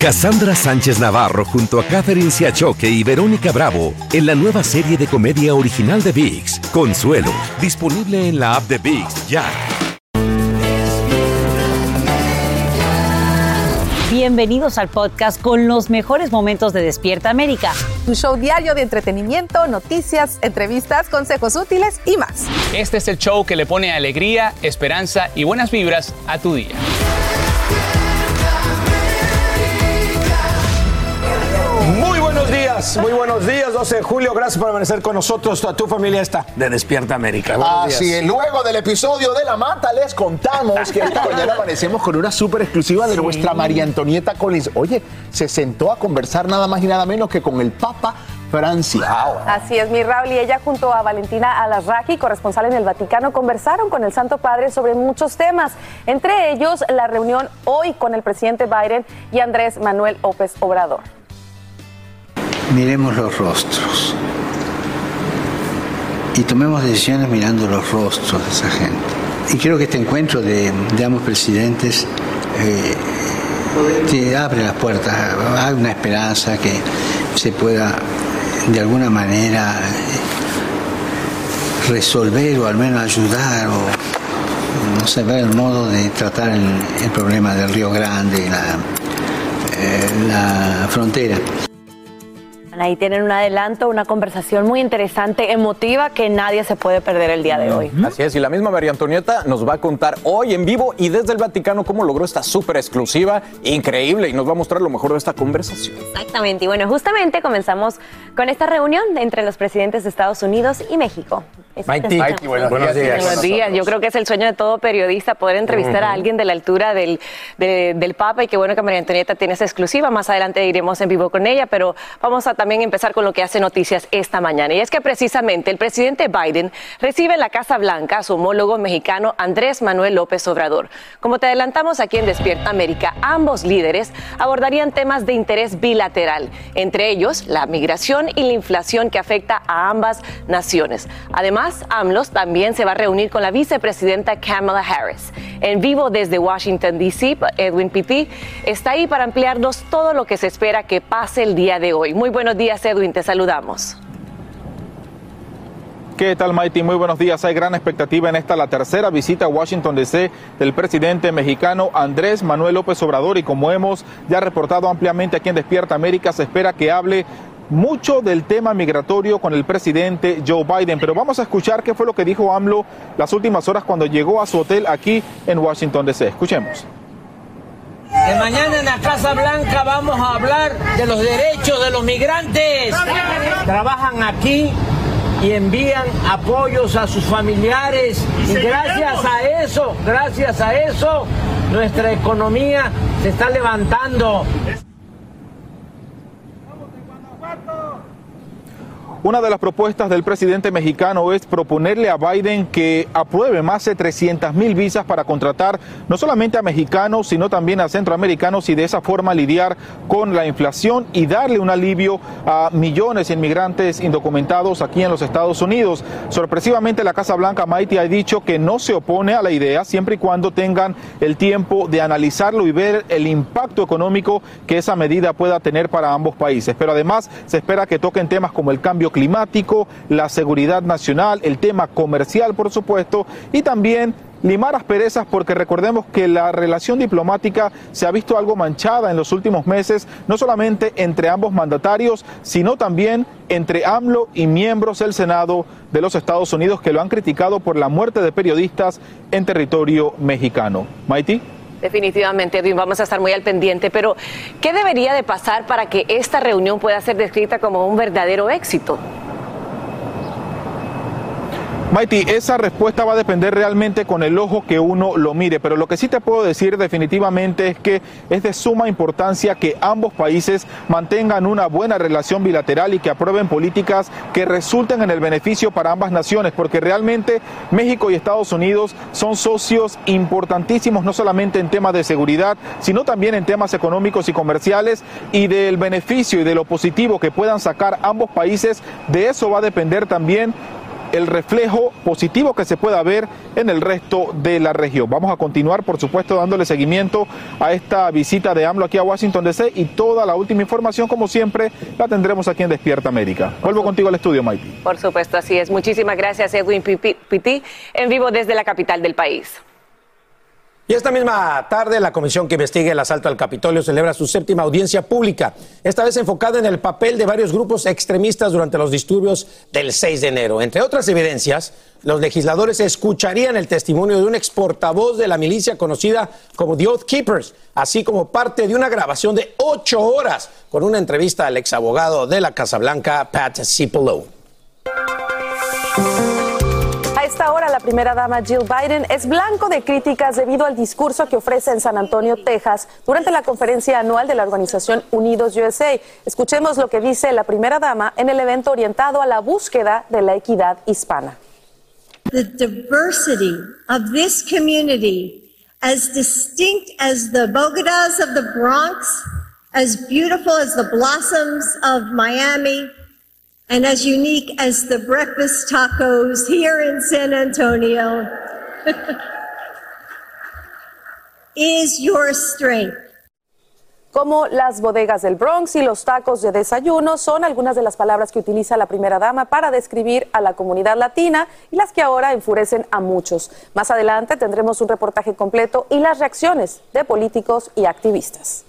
Cassandra Sánchez Navarro junto a Catherine Siachoque y Verónica Bravo en la nueva serie de comedia original de VIX, Consuelo, disponible en la app de VIX ya. Bienvenidos al podcast con los mejores momentos de Despierta América. Tu show diario de entretenimiento, noticias, entrevistas, consejos útiles y más. Este es el show que le pone alegría, esperanza y buenas vibras a tu día. Muy buenos días, 12 de julio. Gracias por amanecer con nosotros. Toda tu familia está de Despierta América. Buenos Así días. es, luego del episodio de La Mata les contamos que esta mañana amanecemos con una súper exclusiva de nuestra María Antonieta Collins. Oye, se sentó a conversar nada más y nada menos que con el Papa Francisco. Así es, mi Raúl y ella junto a Valentina Alasraji, corresponsal en el Vaticano, conversaron con el Santo Padre sobre muchos temas, entre ellos la reunión hoy con el presidente Biden y Andrés Manuel López Obrador. Miremos los rostros y tomemos decisiones mirando los rostros de esa gente. Y creo que este encuentro de, de ambos presidentes eh, te abre las puertas, hay una esperanza que se pueda de alguna manera resolver o al menos ayudar o no sé, ver el modo de tratar el, el problema del Río Grande, la, eh, la frontera. Ahí tienen un adelanto, una conversación muy interesante, emotiva, que nadie se puede perder el día de hoy. Así es, y la misma María Antonieta nos va a contar hoy en vivo y desde el Vaticano cómo logró esta súper exclusiva, increíble, y nos va a mostrar lo mejor de esta conversación. Exactamente, y bueno, justamente comenzamos con esta reunión entre los presidentes de Estados Unidos y México. Maite, Maite, buenos, buenos días. Buenos días. Yo creo que es el sueño de todo periodista poder entrevistar a alguien de la altura del, de- del Papa y qué bueno que María Antonieta tiene esa exclusiva. Más adelante iremos en vivo con ella, pero vamos a también empezar con lo que hace noticias esta mañana. Y es que precisamente el presidente Biden recibe en la Casa Blanca a su homólogo mexicano Andrés Manuel López Obrador. Como te adelantamos aquí en Despierta América, ambos líderes abordarían temas de interés bilateral, entre ellos la migración y la inflación que afecta a ambas naciones. Además, AMLOS también se va a reunir con la vicepresidenta Kamala Harris. En vivo desde Washington, D.C., Edwin Pitti está ahí para ampliarnos todo lo que se espera que pase el día de hoy. Muy buenos días, Edwin, te saludamos. ¿Qué tal, Maiti? Muy buenos días. Hay gran expectativa en esta, la tercera visita a Washington DC del presidente mexicano Andrés Manuel López Obrador. Y como hemos ya reportado ampliamente aquí en Despierta América, se espera que hable mucho del tema migratorio con el presidente Joe Biden. Pero vamos a escuchar qué fue lo que dijo AMLO las últimas horas cuando llegó a su hotel aquí en Washington DC. Escuchemos. Que mañana en la Casa Blanca vamos a hablar de los derechos de los migrantes. Trabajan aquí y envían apoyos a sus familiares. Y gracias a eso, gracias a eso, nuestra economía se está levantando. Una de las propuestas del presidente mexicano es proponerle a Biden que apruebe más de 300 mil visas para contratar no solamente a mexicanos, sino también a centroamericanos y de esa forma lidiar con la inflación y darle un alivio a millones de inmigrantes indocumentados aquí en los Estados Unidos. Sorpresivamente, la Casa Blanca, Maite, ha dicho que no se opone a la idea siempre y cuando tengan el tiempo de analizarlo y ver el impacto económico que esa medida pueda tener para ambos países. Pero además se espera que toquen temas como el cambio climático, la seguridad nacional, el tema comercial, por supuesto, y también limar asperezas porque recordemos que la relación diplomática se ha visto algo manchada en los últimos meses, no solamente entre ambos mandatarios, sino también entre AMLO y miembros del Senado de los Estados Unidos que lo han criticado por la muerte de periodistas en territorio mexicano. Maiti. Definitivamente, Edwin, vamos a estar muy al pendiente, pero ¿qué debería de pasar para que esta reunión pueda ser descrita como un verdadero éxito? Maiti, esa respuesta va a depender realmente con el ojo que uno lo mire, pero lo que sí te puedo decir definitivamente es que es de suma importancia que ambos países mantengan una buena relación bilateral y que aprueben políticas que resulten en el beneficio para ambas naciones, porque realmente México y Estados Unidos son socios importantísimos no solamente en temas de seguridad, sino también en temas económicos y comerciales y del beneficio y de lo positivo que puedan sacar ambos países, de eso va a depender también el reflejo positivo que se pueda ver en el resto de la región. Vamos a continuar, por supuesto, dándole seguimiento a esta visita de AMLO aquí a Washington DC y toda la última información, como siempre, la tendremos aquí en Despierta América. Vuelvo contigo al estudio, Maiti. Por supuesto, así es. Muchísimas gracias, Edwin Pitti, en vivo desde la capital del país. Y esta misma tarde, la comisión que investiga el asalto al Capitolio celebra su séptima audiencia pública, esta vez enfocada en el papel de varios grupos extremistas durante los disturbios del 6 de enero. Entre otras evidencias, los legisladores escucharían el testimonio de un ex portavoz de la milicia conocida como The Oath Keepers, así como parte de una grabación de ocho horas con una entrevista al ex abogado de la Casa Blanca, Pat Cipollone la primera dama Jill Biden es blanco de críticas debido al discurso que ofrece en San Antonio, Texas, durante la conferencia anual de la organización Unidos USA. Escuchemos lo que dice la primera dama en el evento orientado a la búsqueda de la equidad hispana. The diversity of this community, as distinct as the Bogotas of the Bronx, as beautiful as the blossoms of Miami, and as unique as the breakfast tacos here in San Antonio is your strength. Como las bodegas del Bronx y los tacos de desayuno son algunas de las palabras que utiliza la primera dama para describir a la comunidad latina y las que ahora enfurecen a muchos. Más adelante tendremos un reportaje completo y las reacciones de políticos y activistas.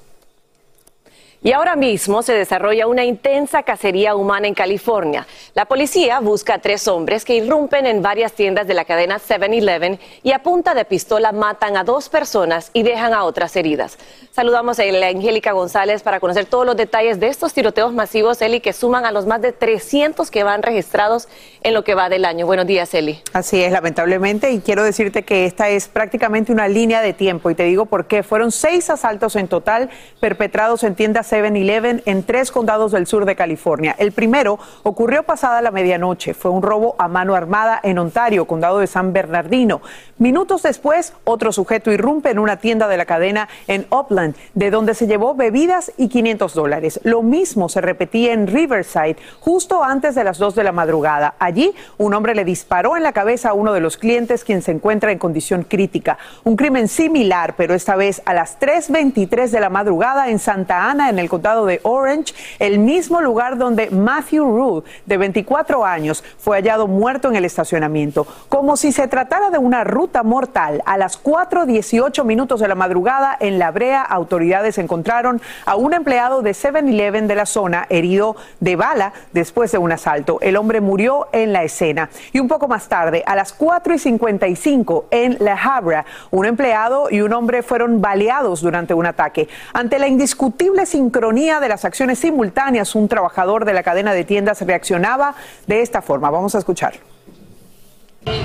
Y ahora mismo se desarrolla una intensa cacería humana en California. La policía busca a tres hombres que irrumpen en varias tiendas de la cadena 7-Eleven y a punta de pistola matan a dos personas y dejan a otras heridas. Saludamos a Angélica González para conocer todos los detalles de estos tiroteos masivos, Eli, que suman a los más de 300 que van registrados en lo que va del año. Buenos días, Eli. Así es, lamentablemente, y quiero decirte que esta es prácticamente una línea de tiempo, y te digo por qué. Fueron seis asaltos en total perpetrados en tiendas 7-Eleven en tres condados del sur de California. El primero ocurrió pasada la medianoche. Fue un robo a mano armada en Ontario, condado de San Bernardino. Minutos después, otro sujeto irrumpe en una tienda de la cadena en Upland, de donde se llevó bebidas y 500 dólares. Lo mismo se repetía en Riverside, justo antes de las 2 de la madrugada. Allí, un hombre le disparó en la cabeza a uno de los clientes, quien se encuentra en condición crítica. Un crimen similar, pero esta vez a las 3.23 de la madrugada en Santa Ana, en el condado de Orange, el mismo lugar donde Matthew Rule, de 24 años, fue hallado muerto en el estacionamiento. Como si se tratara de una ruta mortal, a las 4.18 minutos de la madrugada en La Brea, autoridades encontraron a un empleado de 7-Eleven de la zona herido de bala después de un asalto. El hombre murió en la escena. Y un poco más tarde, a las 4.55 en La Habra, un empleado y un hombre fueron baleados durante un ataque. Ante la indiscutible sincronía de las acciones simultáneas, un trabajador de la cadena de tiendas reaccionaba de esta forma. Vamos a escuchar.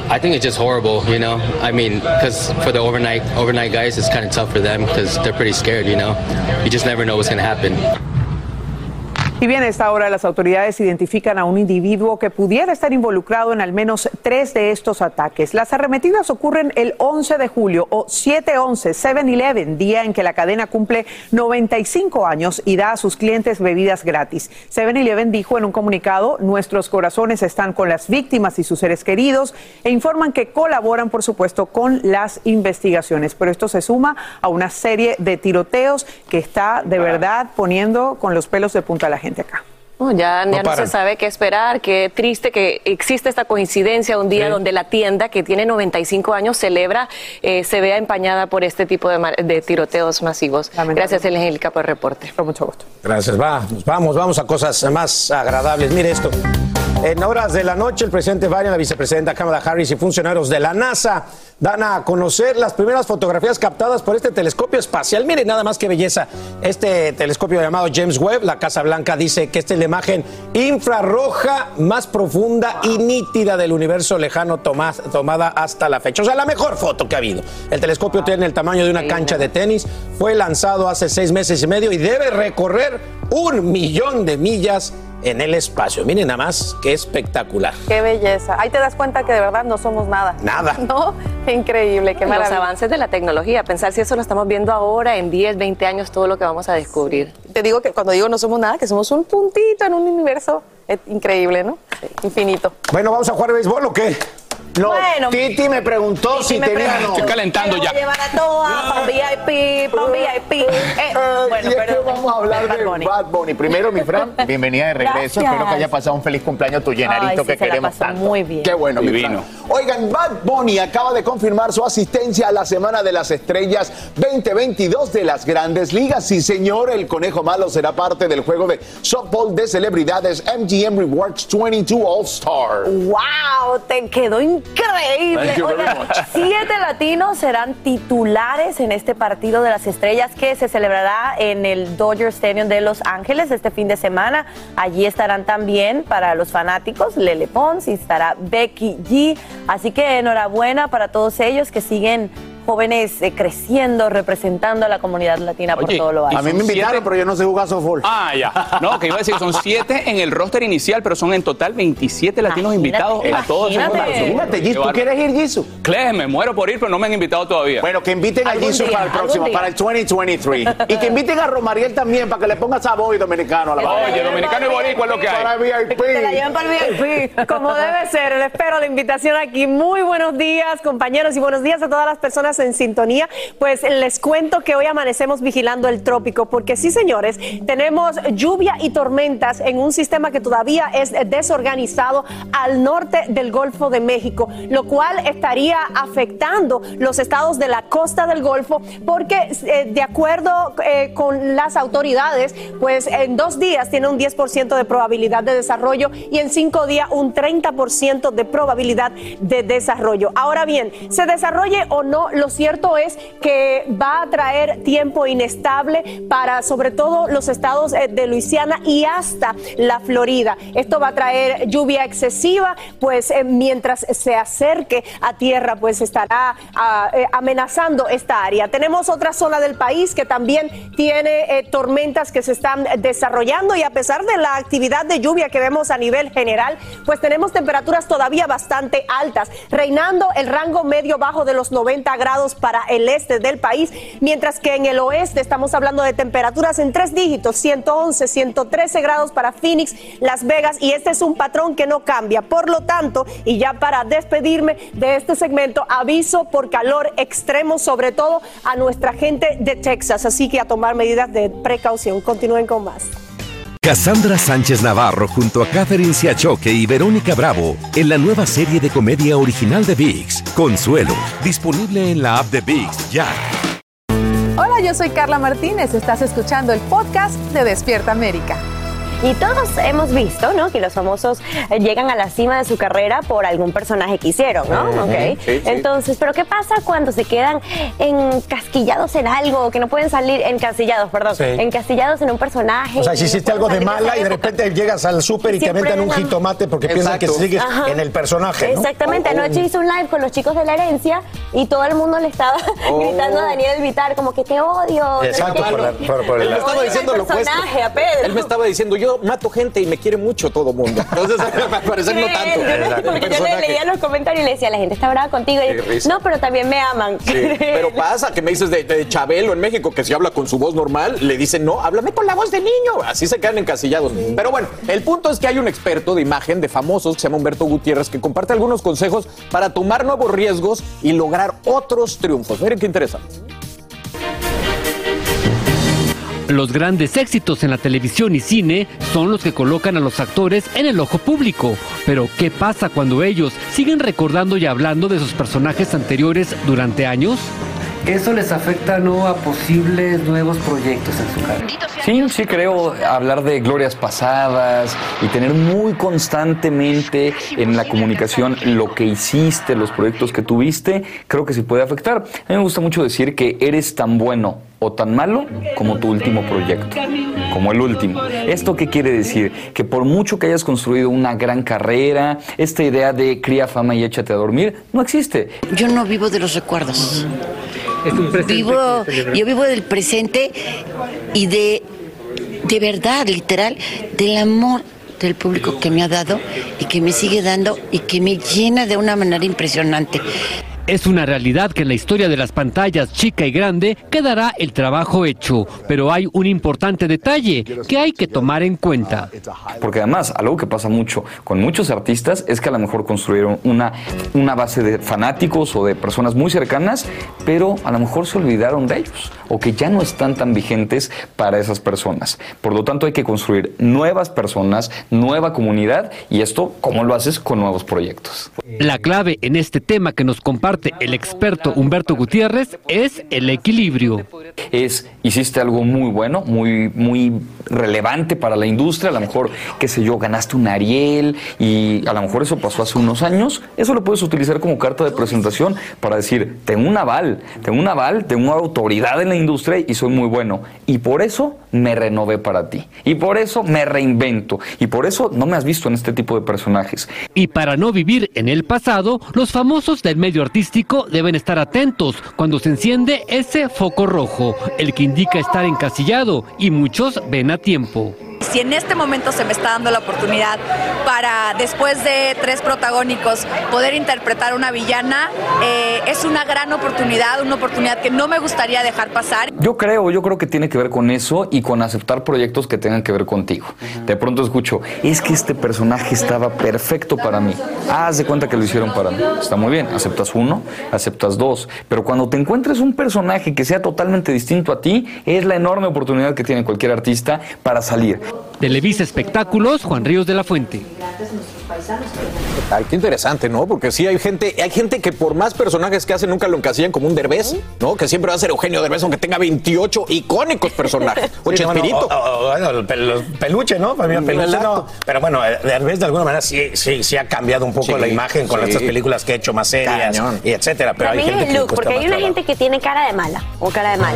I think it's just horrible, you know. I mean, because for the overnight overnight guys, it's kind of tough for them because they're pretty scared, you know. You just never know what's going to happen. Y bien, a esta hora las autoridades identifican a un individuo que pudiera estar involucrado en al menos tres de estos ataques. Las arremetidas ocurren el 11 de julio o 7-11, 7-11, día en que la cadena cumple 95 años y da a sus clientes bebidas gratis. 7-Eleven dijo en un comunicado, nuestros corazones están con las víctimas y sus seres queridos e informan que colaboran, por supuesto, con las investigaciones. Pero esto se suma a una serie de tiroteos que está de verdad poniendo con los pelos de punta a la gente acá. Ya, no, se sabe qué esperar, qué triste que existe esta coincidencia un día donde la tienda que tiene 95 años celebra, eh, se vea empañada por este tipo de, tiroteos masivos. Gracias, Angélica, por el reporte. Con mucho gusto. Gracias, vamos, vamos, vamos a cosas más agradables. Mire esto. En horas de la noche, el presidente Biden, la vicepresidenta Kamala Harris y funcionarios de la NASA dan a conocer las primeras fotografías captadas por este telescopio espacial. Miren nada más que belleza. Este telescopio llamado James Webb, la Casa Blanca dice que esta es la imagen infrarroja más profunda y nítida del universo lejano tomada hasta la fecha. O sea, la mejor foto que ha habido. El telescopio tiene el tamaño de una cancha de tenis, fue lanzado hace seis meses y medio y debe recorrer un millón de millas en el espacio. Miren nada más, qué espectacular. Qué belleza. Ahí te das cuenta que de verdad no somos nada. Nada. ¿No? Increíble, qué maravilla. Los avances de la tecnología, pensar si eso lo estamos viendo ahora, en 10, 20 años, todo lo que vamos a descubrir. Te digo que cuando digo no somos nada, que somos un puntito en un universo Es increíble, ¿no? Infinito. Bueno, ¿vamos a jugar béisbol o qué? No, Bueno. Titi me preguntó si me tenía preguntó. Estoy calentando ya. llevar a todas un VIP, un VIP. Eh, bueno, y es pero que vamos a hablar Bad de Bunny. Bad Bunny. Primero, mi Fran, bienvenida de regreso. Gracias. Espero que haya pasado un feliz cumpleaños tu llenarito Ay, sí, que se la queremos pasó tanto. muy bien. Qué bueno, mi Divino. Fran. Oigan, Bad Bunny acaba de confirmar su asistencia a la Semana de las Estrellas 2022 de las Grandes Ligas. Sí, señor, el conejo malo será parte del juego de softball de celebridades MGM Rewards 22 All Star. ¡Wow! Te quedó increíble. Oigan, much. siete latinos serán titulares en este partido de las estrellas que se celebrará en el Dodger Stadium de Los Ángeles este fin de semana. Allí estarán también para los fanáticos Lele Pons y estará Becky G. Así que enhorabuena para todos ellos que siguen jóvenes eh, creciendo, representando a la comunidad latina por Oye, todo lo alto. A mí me invitaron, siete. pero yo no sé jugar softball. Ah, ya. No, que iba a decir, son siete en el roster inicial, pero son en total 27 latinos Imagínate, invitados a todos imagínate. Qué ¿tú quieres ir, Gisu? Claire, me muero por ir, pero no me han invitado todavía. Bueno, que inviten a día, para el próximo, para el 2023. y que inviten a Romariel también para que le ponga sabor y dominicano a la Oye, dominicano y boricua es lo que Para hay. VIP. Te la llevan para el VIP. Como debe ser, les espero la invitación aquí. Muy buenos días, compañeros, y buenos días a todas las personas en sintonía. Pues les cuento que hoy amanecemos vigilando el trópico, porque sí, señores, tenemos lluvia y tormentas en un sistema que todavía es desorganizado al norte del Golfo de México, lo cual estaría afectando los estados de la costa del Golfo, porque eh, de acuerdo eh, con las autoridades, pues en dos días tiene un 10% de probabilidad de desarrollo y en cinco días un 30% de probabilidad de desarrollo. Ahora bien, se desarrolle o no, lo cierto es que va a traer tiempo inestable para sobre todo los estados eh, de Luisiana y hasta la Florida. Esto va a traer lluvia excesiva, pues eh, mientras se acerque a tierra, pues estará ah, eh, amenazando esta área. Tenemos otra zona del país que también tiene tormentas que se están desarrollando y a pesar de la actividad de lluvia que vemos a nivel general, pues tenemos temperaturas todavía bastante altas, reinando el rango medio bajo de los 90 grados para el este del país, mientras que en el oeste estamos hablando de temperaturas en tres dígitos, 111, 113 grados para Phoenix, Las Vegas, y este es un patrón que no cambia. Por lo tanto, y ya para despedirme de este segmento, aviso por calor extremo, sobre todo a nuestra gente de Texas, así que a tomar medidas de precaución. Continúen con más. Cassandra Sánchez Navarro junto a Catherine Siachoque y Verónica Bravo en la nueva serie de comedia original de VIX, Consuelo, disponible en la app de VIX ya. Hola, yo soy Carla Martínez. Estás escuchando el podcast de Despierta América. Y todos hemos visto, ¿no? Que los famosos eh, llegan a la cima de su carrera por algún personaje que hicieron, ¿no? Ok. sí, sí. Entonces, ¿pero qué pasa cuando se quedan encasquillados en algo, que no pueden salir, encasillados, perdón, Sí. encasillados en un personaje? O sea, si hiciste algo de mala y de época? repente llegas al súper y te aventan un jitomate porque piensan que sigues Ajá. en el personaje, ¿no? Exactamente, anoche hice un live con los chicos de la herencia y todo el mundo le estaba Oh. gritando a Daniel Vitar como que te odio. Exacto, por la- por- el- Él me estaba diciendo lo opuesto. personaje, a Pedro. Él me estaba diciendo, yo mato gente y me quiere mucho todo mundo. Entonces, al parecer no tanto. Yo no sé, porque yo le leía los comentarios y le decía, la gente está brava contigo. Y no, pero también me aman. Sí, pero pasa que me dices de, de Chabelo en México, que si habla con su voz normal, le dicen, no, háblame con la voz de niño. Así se quedan encasillados. Pero bueno, el punto es que hay un experto de imagen de famosos que se llama Humberto Gutiérrez, que comparte algunos consejos para tomar nuevos riesgos y lograr otros triunfos. Miren qué interesante. Los grandes éxitos en la televisión y cine son los que colocan a los actores en el ojo público. Pero, ¿qué pasa cuando ellos siguen recordando y hablando de sus personajes anteriores durante años? Eso les afecta no a posibles nuevos proyectos en su carrera. Sí, sí creo hablar de glorias pasadas y tener muy constantemente en la comunicación lo que hiciste, los proyectos que tuviste, creo que sí puede afectar. A mí me gusta mucho decir que eres tan bueno o tan malo como tu último proyecto, como el último. ¿Esto qué quiere decir? Que por mucho que hayas construido una gran carrera, esta idea de cría fama y échate a dormir, no existe. Yo no vivo de los recuerdos. Vivo, yo vivo del presente y de, de verdad, literal, del amor del público que me ha dado y que me sigue dando y que me llena de una manera impresionante. Es una realidad que en la historia de las pantallas chica y grande quedará el trabajo hecho, pero hay un importante detalle que hay que tomar en cuenta. Porque además, algo que pasa mucho con muchos artistas es que a lo mejor construyeron una, una base de fanáticos o de personas muy cercanas, pero a lo mejor se olvidaron de ellos o que ya no están tan vigentes para esas personas. Por lo tanto, hay que construir nuevas personas, nueva comunidad y esto, ¿cómo lo haces? Con nuevos proyectos. La clave en este tema que nos comparte el experto Humberto Gutiérrez es el equilibrio. Es, hiciste algo muy bueno, muy, muy relevante para la industria, a lo mejor, qué sé yo, ganaste un Ariel y a lo mejor eso pasó hace unos años, eso lo puedes utilizar como carta de presentación para decir, tengo un aval, tengo un aval, tengo una autoridad en la industria y soy muy bueno. Y por eso me renové para ti. Y por eso me reinvento. Y por eso no me has visto en este tipo de personajes. Y para no vivir en el pasado, los famosos del medio artístico deben estar atentos cuando se enciende ese foco rojo, el que indica estar encasillado y muchos ven a tiempo. Si en este momento se me está dando la oportunidad para, después de tres protagónicos, poder interpretar una villana, eh, es una gran oportunidad, una oportunidad que no me gustaría dejar pasar. Yo creo, yo creo que tiene que ver con eso y con aceptar proyectos que tengan que ver contigo. De pronto escucho, es que este personaje estaba perfecto para mí. Haz de cuenta que lo hicieron para mí. Está muy bien, aceptas uno, aceptas dos. Pero cuando te encuentres un personaje que sea totalmente distinto a ti, es la enorme oportunidad que tiene cualquier artista para salir. Televisa Espectáculos, Juan Ríos de la Fuente. Ay, qué interesante, ¿no? Porque sí hay gente, hay gente que por más personajes que hacen nunca lo encasillan como un Derbez, ¿no? Que siempre va a ser Eugenio Derbez, aunque tenga 28 icónicos personajes. O Sí, Chespirito. bueno, o- o- bueno, el pel- los peluche, ¿no? Para mí peluche no. Pero bueno, eh, Derbez de alguna manera sí, sí, sí ha cambiado un poco Sí, la imagen con sí. estas películas que ha hecho más serias Cañón. y etcétera. Pero hay gente el que look, porque hay una trabajo. gente que tiene cara de mala o cara de mal.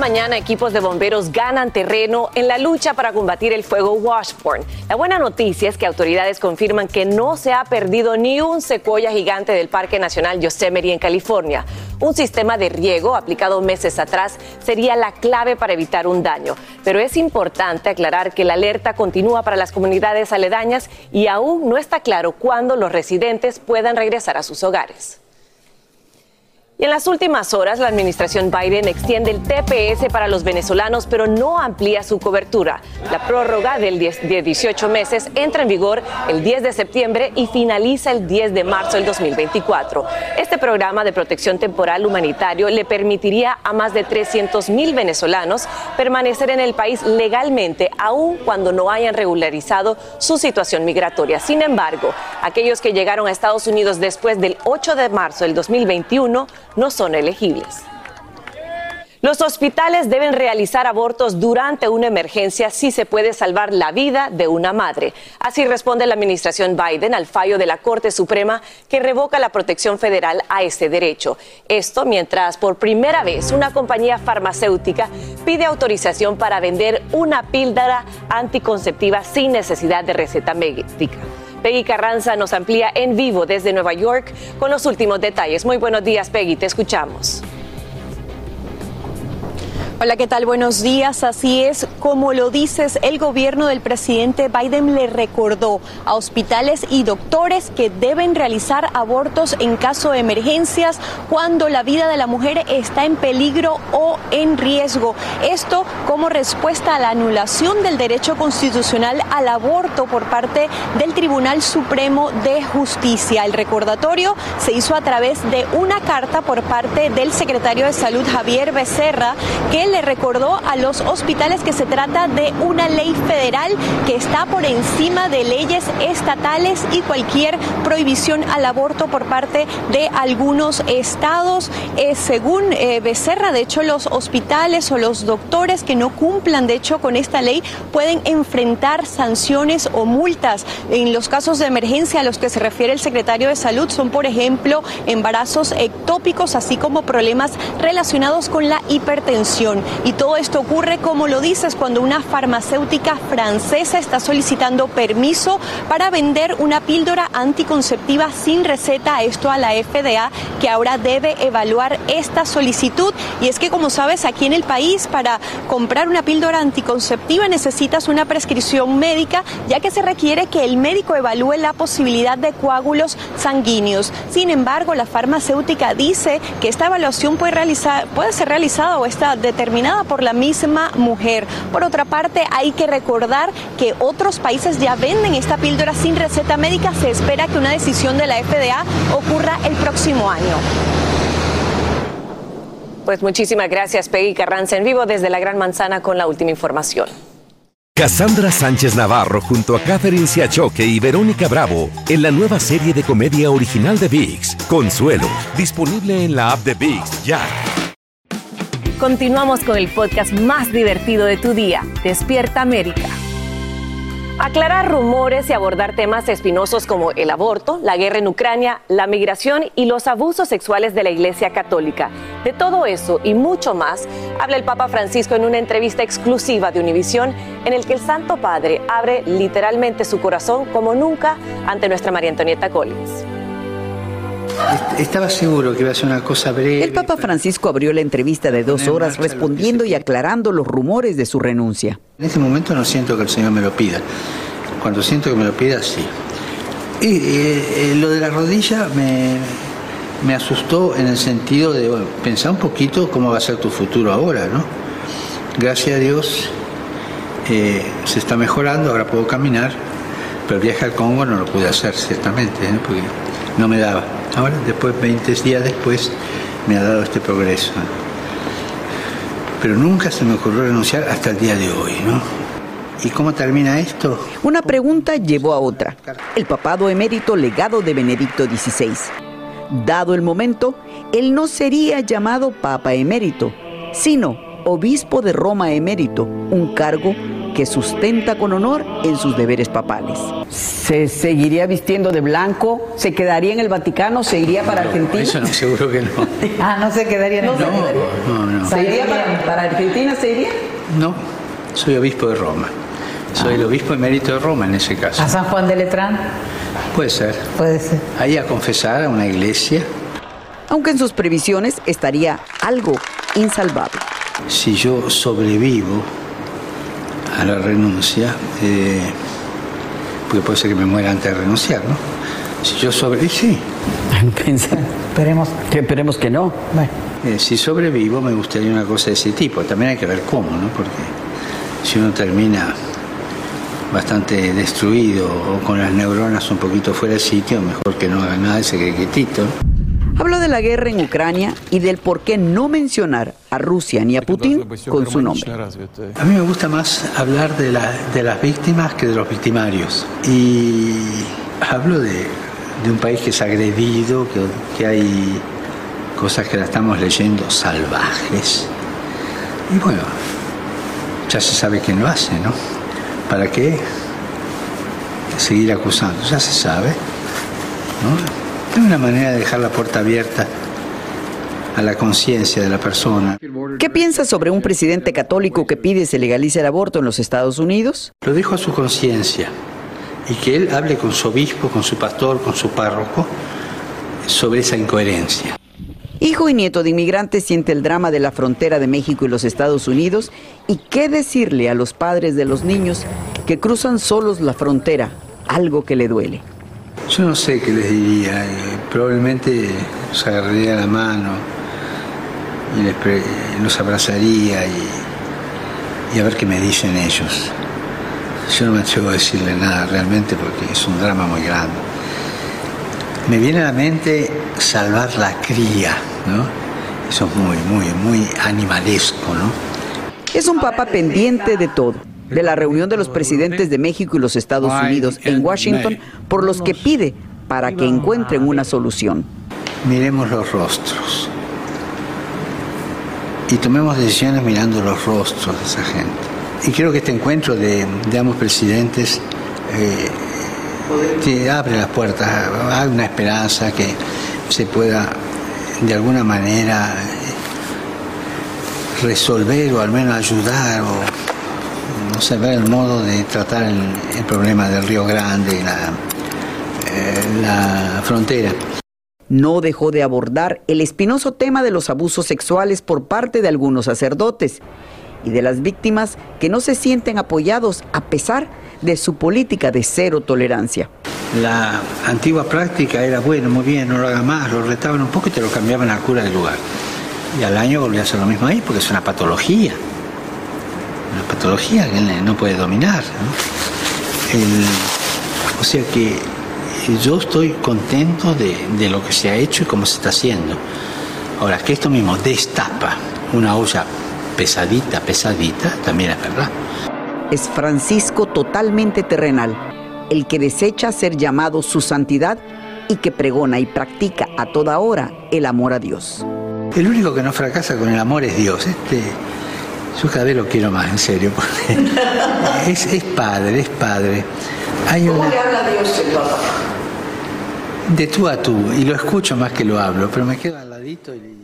Mañana equipos de bomberos ganan terreno en la lucha para combatir el fuego Washburn. La buena noticia es que autoridades confirman que no se ha perdido ni un secuoya gigante del Parque Nacional Yosemite en California. Un sistema de riego aplicado meses atrás sería la clave para evitar un daño. Pero es importante aclarar que la alerta continúa para las comunidades aledañas y aún no está claro cuándo los residentes puedan regresar a sus hogares. Y en las últimas horas, la administración Biden extiende el TPS para los venezolanos, pero no amplía su cobertura. La prórroga del 10 de 18 meses entra en vigor el 10 de septiembre y finaliza el 10 de marzo del 2024. Este programa de protección temporal humanitario le permitiría a más de 300 mil venezolanos permanecer en el país legalmente, aun cuando no hayan regularizado su situación migratoria. Sin embargo, aquellos que llegaron a Estados Unidos después del 8 de marzo del 2021 no son elegibles. Los hospitales deben realizar abortos durante una emergencia si se puede salvar la vida de una madre. Así responde la administración Biden al fallo de la Corte Suprema que revoca la protección federal a este derecho. Esto mientras por primera vez una compañía farmacéutica pide autorización para vender una píldora anticonceptiva sin necesidad de receta médica. Peggy Carranza nos amplía en vivo desde Nueva York con los últimos detalles. Muy buenos días, Peggy, te escuchamos. Hola, ¿qué tal? Buenos días. Así es, como lo dices, el gobierno del presidente Biden le recordó a hospitales y doctores que deben realizar abortos en caso de emergencias cuando la vida de la mujer está en peligro o en riesgo. Esto como respuesta a la anulación del derecho constitucional al aborto por parte del Tribunal Supremo de Justicia. El recordatorio se hizo a través de una carta por parte del secretario de Salud Javier Becerra que le recordó a los hospitales que se trata de una ley federal que está por encima de leyes estatales y cualquier prohibición al aborto por parte de algunos estados. Eh, según eh, Becerra, de hecho, los hospitales o los doctores que no cumplan, de hecho, con esta ley pueden enfrentar sanciones o multas. En los casos de emergencia a los que se refiere el secretario de Salud son, por ejemplo, embarazos ectópicos, así como problemas relacionados con la hipertensión. Y todo esto ocurre, como lo dices, cuando una farmacéutica francesa está solicitando permiso para vender una píldora anticonceptiva sin receta, esto a la FDA, que ahora debe evaluar esta solicitud. Y es que, como sabes, aquí en el país, para comprar una píldora anticonceptiva necesitas una prescripción médica, ya que se requiere que el médico evalúe la posibilidad de coágulos sanguíneos. Sin embargo, la farmacéutica dice que esta evaluación puede, realizar, puede ser realizada o está determinada por la misma mujer. Por otra parte, hay que recordar que otros países ya venden esta píldora sin receta médica. Se espera que una decisión de la FDA ocurra el próximo año. Pues muchísimas gracias, Peggy Carranza, en vivo desde la Gran Manzana con la última información. Cassandra Sánchez Navarro junto a Catherine Siachoque y Verónica Bravo en la nueva serie de comedia original de VIX, Consuelo, disponible en la app de VIX ya. Continuamos con el podcast más divertido de tu día, Despierta América. Aclarar rumores y abordar temas espinosos como el aborto, la guerra en Ucrania, la migración y los abusos sexuales de la Iglesia Católica. De todo eso y mucho más habla el Papa Francisco en una entrevista exclusiva de Univisión en el que el Santo Padre abre literalmente su corazón como nunca ante nuestra María Antonieta Collins. Estaba seguro que iba a ser una cosa breve. El Papa Francisco abrió la entrevista de dos horas respondiendo y aclarando los rumores de su renuncia. En este momento no siento que el Señor me lo pida. Cuando siento que me lo pida, sí. Y eh, eh, lo de la rodilla me, me asustó en el sentido de bueno, pensar un poquito cómo va a ser tu futuro ahora, ¿no? Gracias a Dios eh, se está mejorando, ahora puedo caminar, pero el viaje al Congo no lo pude hacer, ciertamente, ¿no? porque no me daba. Ahora, después, 20 días después, me ha dado este progreso. Pero nunca se me ocurrió renunciar hasta el día de hoy, ¿no? ¿Y cómo termina esto? Una pregunta llevó a otra. El papado emérito legado de Benedicto XVI. Dado el momento, él no sería llamado Papa emérito, sino obispo de Roma emérito, un cargo que sustenta con honor en sus deberes papales. ¿Se seguiría vistiendo de blanco? ¿Se quedaría en el Vaticano? ¿Se iría para Argentina? Eso no, seguro que no. ah, no se quedaría. No, no, no, no. ¿Se iría para, para Argentina? ¿Se iría? No, soy obispo de Roma. Soy el obispo emérito de Roma en ese caso. ¿A San Juan de Letrán? Puede ser. Puede ser. Ahí a confesar a una iglesia. Aunque en sus previsiones estaría algo insalvable. Si yo sobrevivo a la renuncia, eh, porque puede ser que me muera antes de renunciar, ¿no? Si yo sobrevivo, sí. Esperemos. Que esperemos que no. Eh, si sobrevivo, me gustaría una cosa de ese tipo. También hay que ver cómo, ¿no? Porque si uno termina bastante destruido o con las neuronas un poquito fuera de sitio, mejor que no haga nada de ese quietito. Habló de la guerra en Ucrania y del por qué no mencionar a Rusia ni a Putin con su nombre. A mí me gusta más hablar de, la, de las víctimas que de los victimarios. Y hablo de, de un país que es agredido, que, que hay cosas que la estamos leyendo salvajes. Y bueno, ya se sabe quién lo hace, ¿no? ¿Para qué seguir acusando? Ya se sabe. ¿no? Es una manera de dejar la puerta abierta a la conciencia de la persona. ¿Qué piensa sobre un presidente católico que pide se legalice el aborto en los Estados Unidos? Lo dejo a su conciencia y que él hable con su obispo, con su pastor, con su párroco sobre esa incoherencia. Hijo y nieto de inmigrantes siente el drama de la frontera de México y los Estados Unidos y qué decirle a los padres de los niños que cruzan solos la frontera, algo que le duele. Yo no sé qué les diría, eh, probablemente los agarraría la mano y les los abrazaría y, y a ver qué me dicen ellos. Yo no me atrevo a decirle nada realmente porque es un drama muy grande. Me viene a la mente salvar la cría, ¿no? Eso es muy, muy, muy animalesco, ¿no? Es un papa pendiente de todo, de la reunión de los presidentes de México y los Estados Unidos en Washington, por los que pide para que encuentren una solución. Miremos los rostros y tomemos decisiones mirando los rostros de esa gente. Y creo que este encuentro de, de ambos presidentes eh, te abre las puertas, hay una esperanza que se pueda de alguna manera resolver o al menos ayudar o no sé, ver el modo de tratar el, el problema del Río Grande y la, eh, la frontera. No dejó de abordar el espinoso tema de los abusos sexuales por parte de algunos sacerdotes y de las víctimas que no se sienten apoyados a pesar de su política de cero tolerancia. La antigua práctica era, bueno, muy bien, no lo haga más, lo retaban un poco y te lo cambiaban al cura del lugar. Y al año volvía a hacer lo mismo ahí, porque es una patología. Una patología que él no puede dominar. ¿no? El- o sea que yo estoy contento de, de lo que se ha hecho y cómo se está haciendo. Ahora, que esto mismo destapa una olla pesadita, pesadita, también es verdad. Es Francisco totalmente terrenal, el que desecha ser llamado su santidad y que pregona y practica a toda hora el amor a Dios. El único que no fracasa con el amor es Dios. Este, yo cada vez lo quiero más, en serio, porque es, es padre, es padre. Hay una, habla Dios el Papa? de tú a tú, y lo escucho más que lo hablo, pero me quedo al ladito y...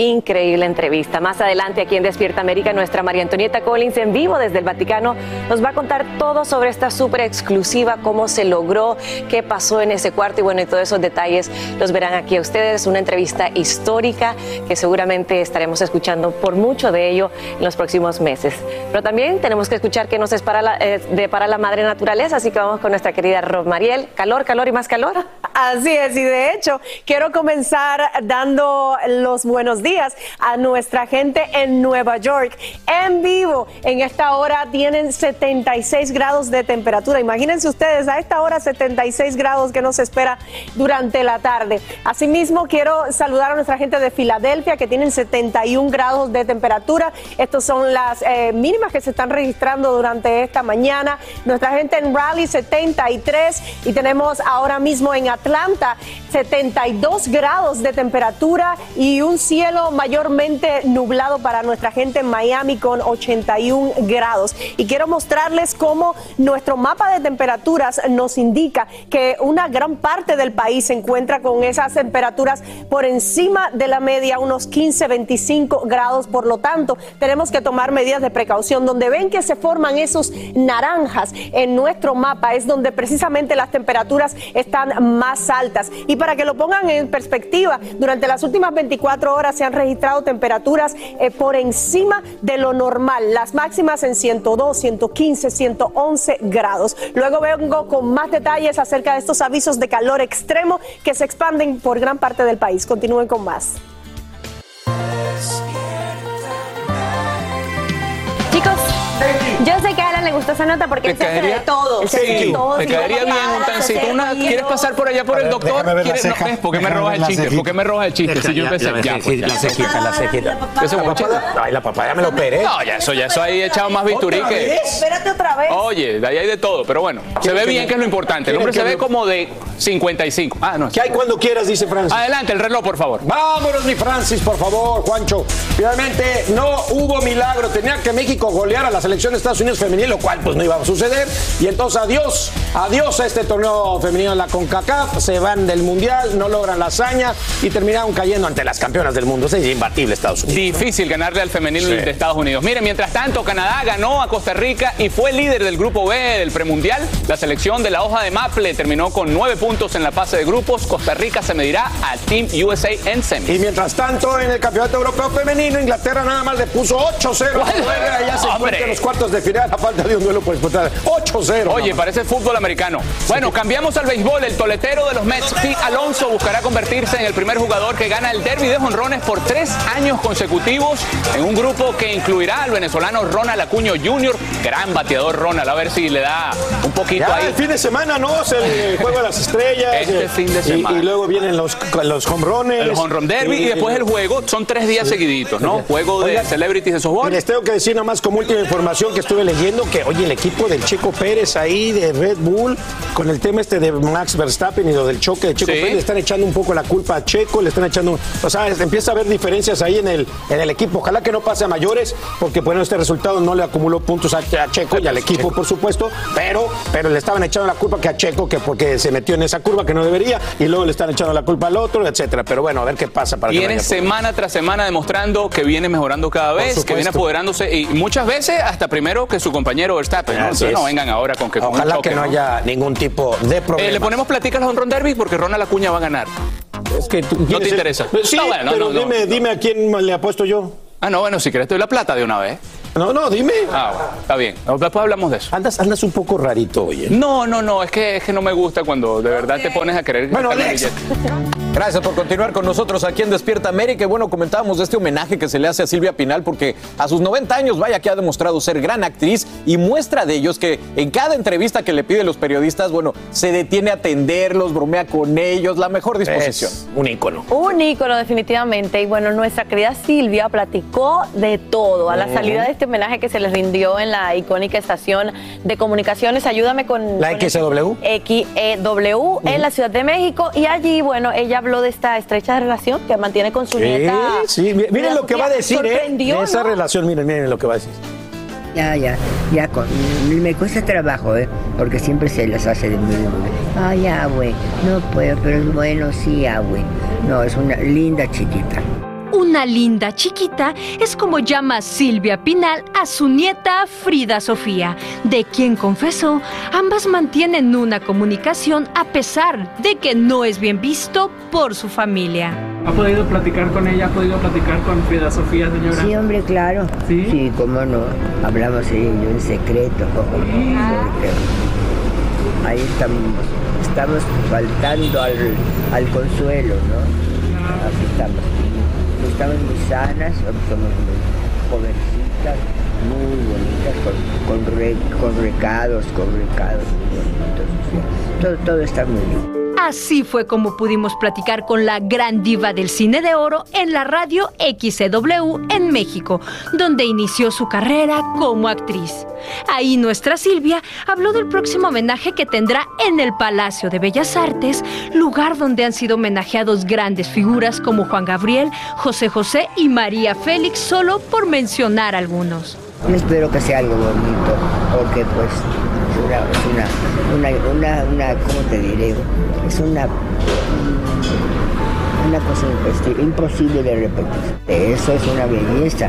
Increíble entrevista. Más adelante aquí en Despierta América, nuestra María Antonieta Collins en vivo desde el Vaticano nos va a contar todo sobre esta súper exclusiva, cómo se logró, qué pasó en ese cuarto y bueno, y todos esos detalles los verán aquí a ustedes. Una entrevista histórica que seguramente estaremos escuchando por mucho de ello en los próximos meses. Pero también tenemos que escuchar qué nos espera la, eh, depara la madre naturaleza, así que vamos con nuestra querida Rob Mariel. Calor, calor y más calor. Así es, y de hecho, quiero comenzar dando los buenos días a nuestra gente en Nueva York. En vivo, en esta hora tienen 76 grados de temperatura. Imagínense ustedes, a esta hora 76 grados que nos espera durante la tarde. Asimismo, quiero saludar a nuestra gente de Filadelfia que tienen 71 grados de temperatura. Estas son las eh, mínimas que se están registrando durante esta mañana. Nuestra gente en Raleigh 73 y tenemos ahora mismo en Atlanta 72 grados de temperatura y un cielo mayormente nublado para nuestra gente en Miami con 81 grados. Y quiero mostrarles cómo nuestro mapa de temperaturas nos indica que una gran parte del país se encuentra con esas temperaturas por encima de la media, unos 15, 25 grados. Por lo tanto, tenemos que tomar medidas de precaución. Donde ven que se forman esos naranjas en nuestro mapa es donde precisamente las temperaturas están más altas. Y para que lo pongan en perspectiva, durante las últimas 24 horas se han registrado temperaturas eh, por encima de lo normal, las máximas en 102, 115, 111 grados. Luego vengo con más detalles acerca de estos avisos de calor extremo que se expanden por gran parte del país. Continúen con más. Yo sé que a Alan le gustó esa nota porque él se hace de todo. Hace de Sí, todo. me caería bien un tancito. Una. ¿Quieres pasar por allá por el doctor? ¿Quieres- no, ceja, ¿ves? ¿Por qué me robas el chiste? ¿Por qué me robas el chiste? Si yo empecé, ya, ya, la pues, cejita, la cejita, la cejita. Ay, la papá, ya me lo operé. No, ya eso, ya eso ahí he echado más bisturí ¿Otra que. Espérate otra vez. Oye, de ahí hay de todo, pero bueno, se ve bien que es lo importante. El hombre se ¿Quieren ve como de 55. Ah, no. ¿Qué hay cuando quieras? Dice Francis. Adelante, el reloj, por favor. Vámonos, mi Francis, por favor, Juancho. Finalmente no hubo milagro. Tenía que México golear a la selección de Estados Unidos femenil, lo cual pues no iba a suceder. Y entonces adiós, adiós a este torneo femenino en la CONCACAF. Se van del Mundial, no logran la hazaña y terminaron cayendo ante las campeonas del mundo. Es imbatible Estados Unidos. Difícil ganarle al femenil Sí. de Estados Unidos. Mire, mientras tanto, Canadá ganó a Costa Rica y fue líder del grupo B del premundial. La selección de la hoja de Maple terminó con nueve puntos en la fase de grupos. Costa Rica se medirá a Team USA en semis. Y mientras tanto, en el Campeonato Europeo Femenino, Inglaterra nada más le puso 8-0 a Noruega. Ya se encuentra en los cuartos de final a falta de un duelo por disputar. 8-0. Oye, parece fútbol americano. Bueno, cambiamos al béisbol. El toletero de los Mets, Pete Alonso, buscará convertirse en el primer jugador que gana el derby de jonrones por tres años consecutivos en un grupo que incluirá al venezolano Ronald Acuño Jr., gran bateador Ronald. A ver si le da un poquito Ya, ahí. el fin de semana, ¿no? Es el juego de las estrellas. Este eh, fin de semana. Y, luego vienen los, los hombrones. El run derby y, después el juego. Son tres días seguiditos, ¿no? Juego de Oiga, celebrities de softball. les tengo que decir nada más como última información que estuve leyendo que oye, el equipo del Checo Pérez ahí de Red Bull, con el tema este de Max Verstappen y lo del choque de Checo Sí. Pérez, le están echando un poco la culpa a Checo, le están echando, o sea, empieza a haber diferencias ahí en el, en el equipo. Ojalá que no pase a mayores, porque bueno, este resultado no le acumuló puntos a, a Checo y al equipo, por supuesto, pero, pero le estaban echando la culpa que a Checo, que porque se metió en esa curva que no debería, y luego le están echando la culpa al otro, etcétera. Pero bueno, a ver qué pasa para Viene semana tras semana demostrando que viene mejorando cada vez, que viene apoderándose y muchas veces hasta primero que su compañero Verstappen. ¿no? Entonces, no vengan ahora con que con un Ojalá que no haya ningún tipo de problema. Eh, le ponemos platicas al Honron Derby porque Ronald Acuña va a ganar. Es que tú- no ¿quién te el- interesa. Sí, No, bueno, no, pero no, no. dime, dime a quién le apuesto yo. Ah, no, bueno, si querés te doy la plata de una vez. No, no, dime. Ah, bueno, está bien. Después hablamos de eso. Andas, andas un poco rarito, oye. No, no, no, es que, es que no me gusta cuando de verdad te pones a querer. Bueno, Alex. Gracias por continuar con nosotros aquí en Despierta América. Y bueno, comentábamos de este homenaje que se le hace a Silvia Pinal porque a sus 90 años, vaya que ha demostrado ser gran actriz y muestra de ellos que en cada entrevista que le piden los periodistas, bueno, se detiene a atenderlos, bromea con ellos, la mejor disposición. Es un ícono. Un ícono definitivamente. Y bueno, nuestra querida Silvia platicó de todo. A la Ujú. salida de este homenaje que se les rindió en la icónica estación de comunicaciones, ayúdame con... ¿La XW? XEW en la Ciudad de México. Y allí, bueno, ella habló de esta estrecha relación que mantiene con su Sí, nieta. sí, miren lo que va a decir, ¿eh? De esa ¿no? relación, miren, miren lo que va a decir. Ya, ya, ya, con, me cuesta trabajo, ¿eh? Porque siempre se las hace de mí. Ay, abue, no puedo, pero es bueno, sí, abue. No, es una linda chiquita. Una linda chiquita es como llama Silvia Pinal a su nieta Frida Sofía, de quien confesó ambas mantienen una comunicación a pesar de que no es bien visto por su familia. ¿Ha podido platicar con ella? ¿Ha podido platicar con Frida Sofía, señora? Sí, hombre, claro. Sí, cómo no. Hablamos ella y yo en secreto. Porque ahí estamos, estamos faltando al, al consuelo, ¿no? Así estamos. Estamos muy sanas, muy jovencitas, muy bonitas, con, con, re- con recados, con recados muy bonitos. todo, todo está muy bien. Así fue como pudimos platicar con la gran diva del cine de oro en la radio XCW en México, donde inició su carrera como actriz. Ahí nuestra Silvia habló del próximo homenaje que tendrá en el Palacio de Bellas Artes, lugar donde han sido homenajeados grandes figuras como Juan Gabriel, José José y María Félix, solo por mencionar algunos. Espero que sea algo bonito, porque pues es una, es una, una, una, ¿cómo te diré? Es una, una cosa imposi- imposible de repetir. Eso es una belleza,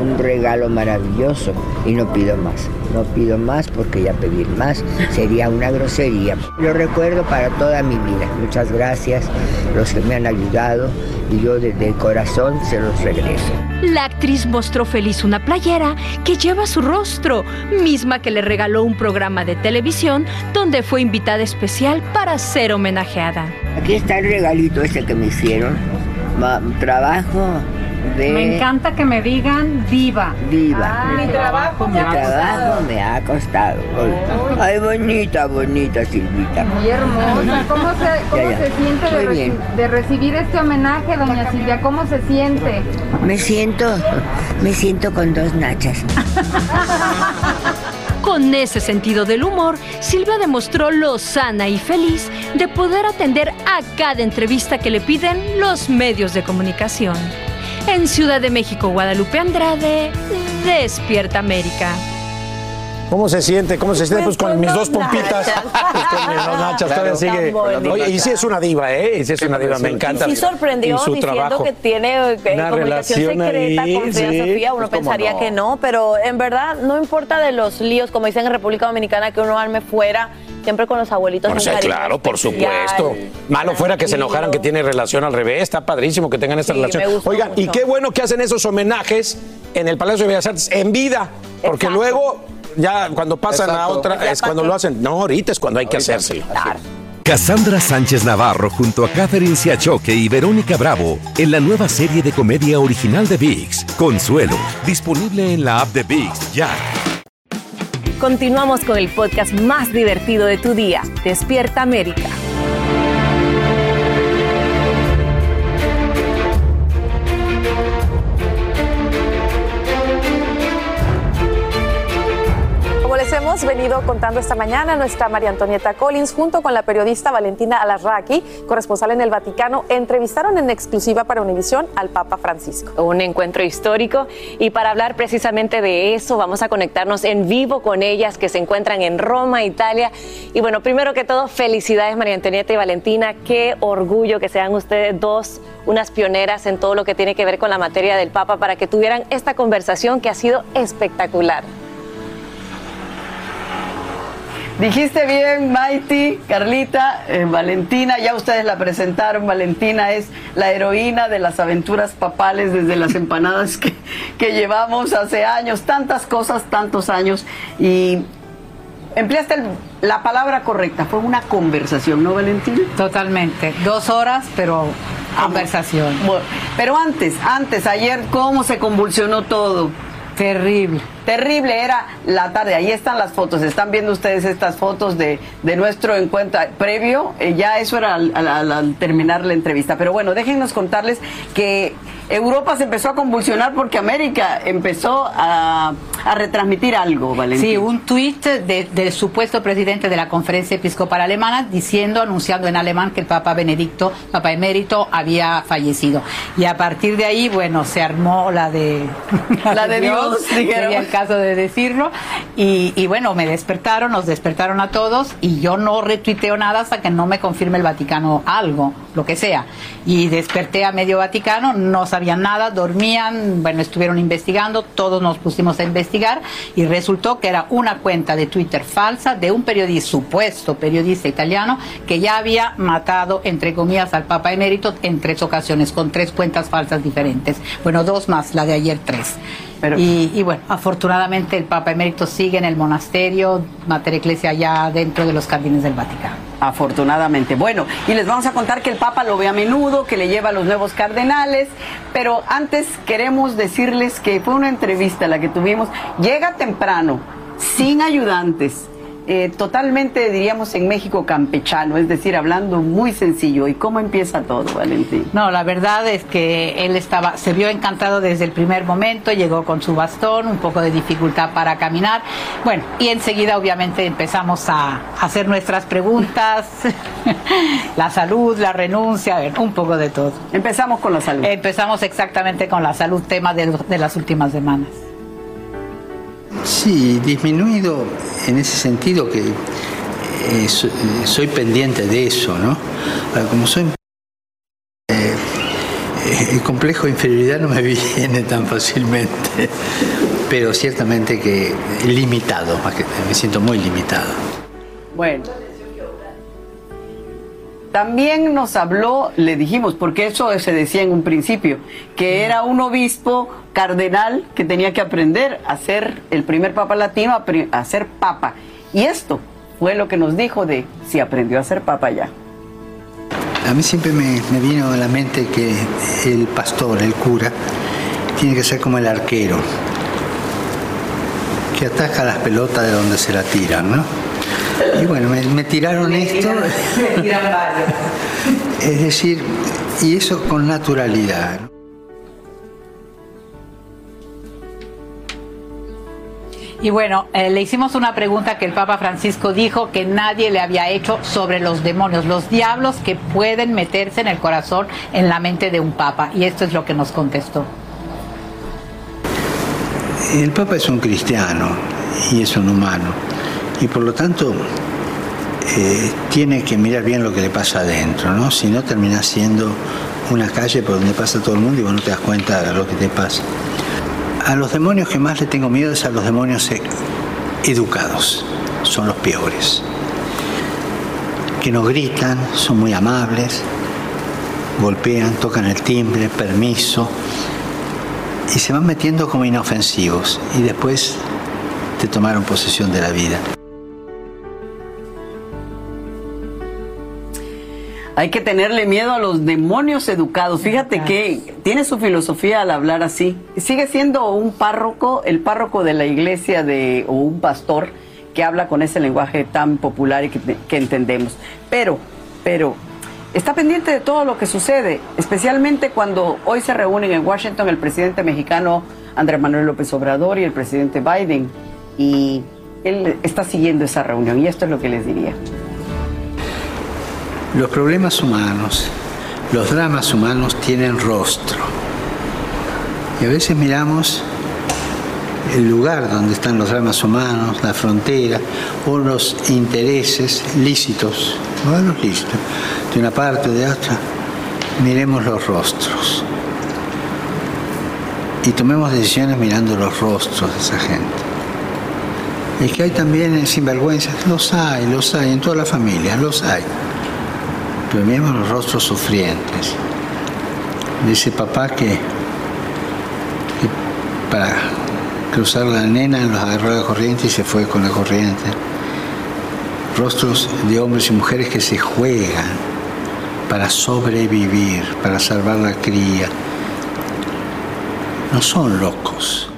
un regalo maravilloso y no pido más. No pido más porque ya pedir más sería una grosería. Lo recuerdo para toda mi vida. Muchas gracias, los que me han ayudado y yo desde el corazón se los regreso. La actriz mostró feliz una playera que lleva su rostro, misma que le regaló un programa de televisión donde fue invitada especial para ser homenajeada. Aquí está el regalito ese que me hicieron. Trabajo de... Me encanta que me digan diva. Diva. mi trabajo Mi trabajo me ha costado. Ay, bonita, bonita Silvita. Muy hermosa. ¿Cómo se, cómo Ya, ya. se siente de, reci- de recibir este homenaje, doña Silvia? ¿Cómo se siente? Me siento, me siento con dos nachas. Con ese sentido del humor, Silvia demostró lo sana y feliz de poder atender a cada entrevista que le piden los medios de comunicación. En Ciudad de México, Guadalupe Andrade, Despierta América. ¿Cómo se siente? ¿Cómo se siente? Pues con mis dos pompitas. Pues con mis dos nachas todavía Claro. sigue. Tan bonita. Oye, y sí es una diva, ¿eh? Y sí es una diva, me encanta. Sí sorprendió Y su diciendo trabajo. que tiene eh, Una comunicación relación secreta ahí, con sí. Sofía. Uno Pues, ¿cómo pensaría no? que no, pero en verdad no importa de los líos, como dicen en República Dominicana, que uno arme fuera, siempre con los abuelitos. O un sea, claro, por supuesto. Malo fuera que se enojaran que tiene relación al revés. Está padrísimo que tengan esta Sí, relación. Oigan, y qué bueno que hacen esos homenajes en el Palacio de Bellas Artes en vida. Porque luego, ya cuando pasan a Exacto. otra, Ya es cuando lo hacen. No, ahorita es cuando hay que hacérselo. Cassandra Sánchez Navarro junto a Catherine Siachoque y Verónica Bravo en la nueva serie de comedia original de VIX, Consuelo, disponible en la app de VIX ya. Continuamos con el podcast más divertido de tu día, Despierta América. Hemos venido contando esta mañana, nuestra María Antonieta Collins, junto con la periodista Valentina Alarraqui, corresponsal en el Vaticano, entrevistaron en exclusiva para Univisión al Papa Francisco. Un encuentro histórico y para hablar precisamente de eso vamos a conectarnos en vivo con ellas que se encuentran en Roma, Italia. Y bueno, primero que todo, felicidades María Antonieta y Valentina, qué orgullo que sean ustedes dos unas pioneras en todo lo que tiene que ver con la materia del Papa para que tuvieran esta conversación que ha sido espectacular. Dijiste bien, Maiti, Carlita, eh, Valentina, ya ustedes la presentaron. Valentina es la heroína de las aventuras papales desde las empanadas que, que llevamos hace años, tantas cosas, tantos años. Y empleaste el- la palabra correcta, fue una conversación, ¿no, Valentina? Totalmente. Dos horas, pero conversación. Bueno, pero antes, antes, ayer, ¿cómo se convulsionó todo? Terrible. Terrible, era la tarde. Ahí están las fotos. Están viendo ustedes estas fotos de, de nuestro encuentro previo. Eh, ya eso era al, al- al- al terminar la entrevista. Pero bueno, déjenos contarles que Europa se empezó a convulsionar porque América empezó a, a retransmitir algo, Valentín. Sí, un tuit de- del supuesto presidente de la Conferencia Episcopal Alemana diciendo, anunciando en alemán que el Papa Benedicto, Papa Emérito, había fallecido. Y a partir de ahí, bueno, se armó la de... La de Dios, dijeron. Caso de decirlo. Y, y bueno, me despertaron, nos despertaron a todos y yo no retuiteo nada hasta que no me confirme el Vaticano algo, lo que sea. Y desperté a medio Vaticano, no sabían nada, dormían, bueno, estuvieron investigando, todos nos pusimos a investigar y resultó que era una cuenta de Twitter falsa de un periodista, supuesto periodista italiano, que ya había matado, entre comillas, al Papa Emérito en tres ocasiones, con tres cuentas falsas diferentes. Bueno, dos más, la de ayer tres. Y, y bueno, afortunadamente el Papa Emérito sigue en el monasterio, Mater Ecclesia ya dentro de los jardines del Vaticano. Afortunadamente. Bueno, y les vamos a contar que el Papa lo ve a menudo, que le lleva a los nuevos cardenales, pero antes queremos decirles que fue una entrevista la que tuvimos. Llega temprano, sin ayudantes, eh, totalmente, diríamos, en México campechano, es decir, hablando muy sencillo. ¿Y cómo empieza todo, Valentín? No, la verdad es que él estaba, se vio encantado desde el primer momento, llegó con su bastón, un poco de dificultad para caminar. Bueno, y enseguida obviamente empezamos a hacer nuestras preguntas, la salud, la renuncia, a ver, un poco de todo. Empezamos con la salud. Empezamos exactamente con la salud, tema de, de las últimas semanas. Sí, disminuido en ese sentido que eh, so- eh, soy pendiente de eso, ¿no? Como soy... eh, eh, el complejo de inferioridad no me viene tan fácilmente, pero ciertamente que limitado, me siento muy limitado. Bueno. También nos habló, le dijimos, porque eso se decía en un principio, que era un obispo cardenal que tenía que aprender a ser el primer papa latino, a, ser papa. Y esto fue lo que nos dijo de si aprendió a ser papa ya. A mí siempre me, me vino a la mente que el pastor, el cura, tiene que ser como el arquero, que ataca las pelotas de donde se la tiran, ¿no? Y bueno, me, me tiraron esto, es decir, y eso con naturalidad. Y bueno, eh, le hicimos una pregunta que el Papa Francisco dijo que nadie le había hecho sobre los demonios, los diablos que pueden meterse en el corazón, en la mente de un Papa. Y esto es lo que nos contestó. El Papa es un cristiano y es un humano, y por lo tanto eh, tiene que mirar bien lo que le pasa adentro, ¿no? Si no termina siendo una calle por donde pasa todo el mundo y vos no te das cuenta de lo que te pasa. A los demonios que más le tengo miedo es a los demonios e- educados, son los peores. Que no gritan, son muy amables, golpean, tocan el timbre, permiso, y se van metiendo como inofensivos y después te tomaron posesión de la vida. Hay que tenerle miedo a los demonios educados. Fíjate que tiene su filosofía al hablar así. Sigue siendo un párroco, el párroco de la iglesia de, o un pastor que habla con ese lenguaje tan popular y que, que entendemos. Pero, pero, está pendiente de todo lo que sucede, especialmente cuando hoy se reúnen en Washington el presidente mexicano Andrés Manuel López Obrador y el presidente Biden. Y él está siguiendo esa reunión y esto es lo que les diría. Los problemas humanos, los dramas humanos tienen rostro. Y a veces miramos el lugar donde están los dramas humanos, la frontera o los intereses lícitos, no los lícitos, de una parte o de otra. Miremos los rostros y tomemos decisiones mirando los rostros de esa gente. Es que hay también sinvergüenzas, los hay, los hay, en toda la familia, los hay. Pero miremos los rostros sufrientes ese papá que, que para cruzar la nena los agarró la corriente y se fue con la corriente. Rostros de hombres y mujeres que se juegan para sobrevivir, para salvar la cría. No son locos.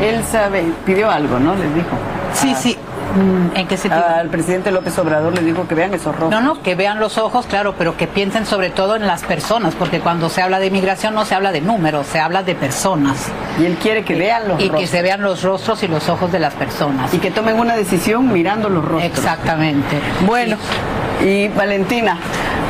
Él sabe, pidió algo, ¿no? Les dijo. Sí, sí. Mm, ¿En qué sentido? Al presidente López Obrador le dijo que vean esos rostros. No, no, que vean los ojos, claro, pero que piensen sobre todo en las personas, porque cuando se habla de inmigración no se habla de números, se habla de personas. Y él quiere que vean los y rostros. que se vean los rostros y los ojos de las personas. Y que tomen una decisión mirando los rostros. Exactamente. Bueno, y Valentina,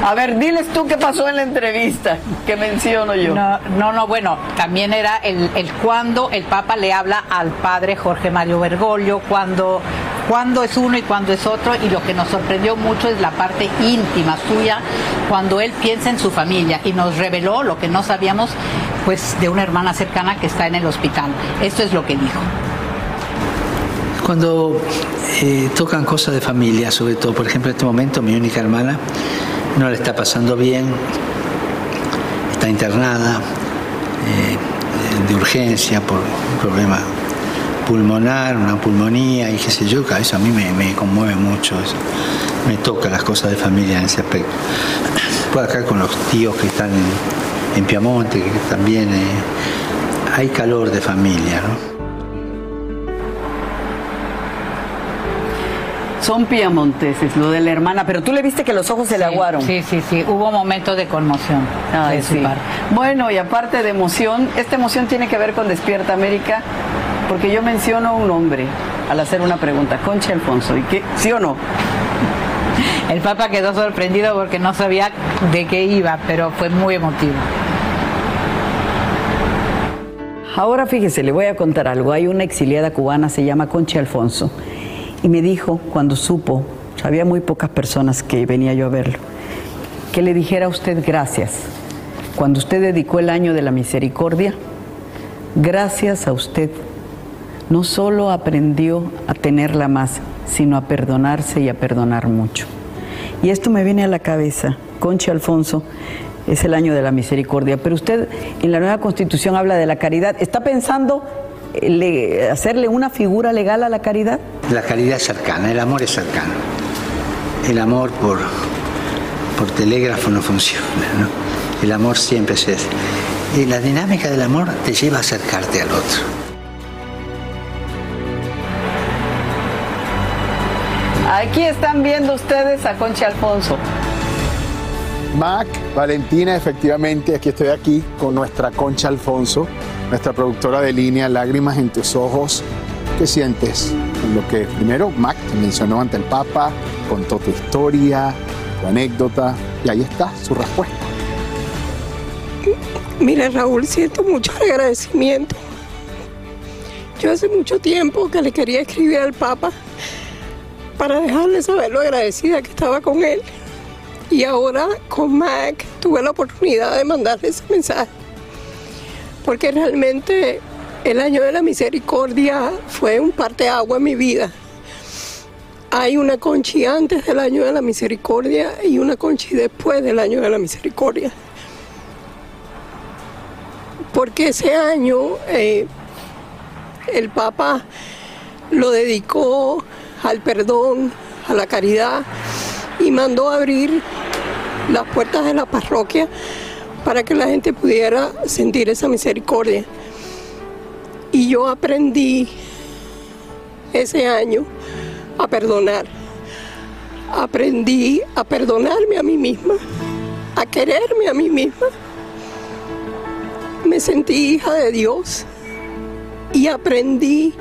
a ver, diles tú qué pasó en la entrevista que menciono yo. No, no, no, bueno, también era el, el cuando el Papa le habla al padre Jorge Mario Bergoglio, cuando, cuando es uno y cuando es otro, y lo que nos sorprendió mucho es la parte íntima suya, cuando él piensa en su familia, y nos reveló lo que no sabíamos, pues, de una hermana cercana que está en el hospital. Esto es lo que dijo. Cuando eh, tocan cosas de familia, sobre todo, por ejemplo, en este momento mi única hermana no le está pasando bien, está internada eh, de urgencia por un problema pulmonar, una pulmonía y qué sé yo, que eso a mí me, me conmueve mucho, eso. me toca las cosas de familia en ese aspecto. Puedo acá con los tíos que están en, en Piamonte, que también eh, hay calor de familia, ¿no? Son piamonteses, lo de la hermana, pero tú le viste que los ojos se le aguaron. Sí, sí, sí, hubo momentos de conmoción. Ay, de su sí. parte. Bueno, y aparte de emoción, esta emoción tiene que ver con Despierta América, porque yo menciono un nombre al hacer una pregunta, Concha Alfonso, ¿y qué? ¿Sí o no? El Papa quedó sorprendido porque no sabía de qué iba, pero fue muy emotivo. Ahora fíjese, le voy a contar algo. Hay una exiliada cubana, se llama Concha Alfonso, y me dijo cuando supo, había muy pocas personas que venía yo a verlo, que le dijera a usted gracias. Cuando usted dedicó el año de la misericordia, gracias a usted, no solo aprendió a tenerla más, sino a perdonarse y a perdonar mucho. Y esto me viene a la cabeza. Concha Alfonso, es el año de la misericordia, pero usted en la nueva constitución habla de la caridad. ¿Está pensando eh, le- hacerle una figura legal a la caridad? La caridad es cercana, el amor es cercano. El amor por, por telégrafo no funciona. El amor siempre es ese. Y la dinámica del amor te lleva a acercarte al otro. Aquí están viendo ustedes a Concha Alfonso. Mac, Valentina, efectivamente, aquí estoy aquí con nuestra Concha Alfonso, nuestra productora de línea Lágrimas en tus ojos. ¿Qué sientes? Con lo que primero Mac te mencionó ante el Papa, contó tu historia, tu anécdota, y ahí está su respuesta. Mira, Raúl, siento mucho agradecimiento. Yo hace mucho tiempo que le quería escribir al Papa para dejarle saber lo agradecida que estaba con él. Y ahora con Mac tuve la oportunidad de mandarle ese mensaje. Porque realmente el año de la misericordia fue un parteagua en mi vida. Hay una conchi antes del año de la misericordia y una conchi después del año de la misericordia porque ese año eh, el Papa lo dedicó al perdón, a la caridad y mandó abrir las puertas de la parroquia para que la gente pudiera sentir esa misericordia. Y yo aprendí ese año a perdonar. Aprendí a perdonarme a mí misma, a quererme a mí misma me sentí hija de Dios y aprendí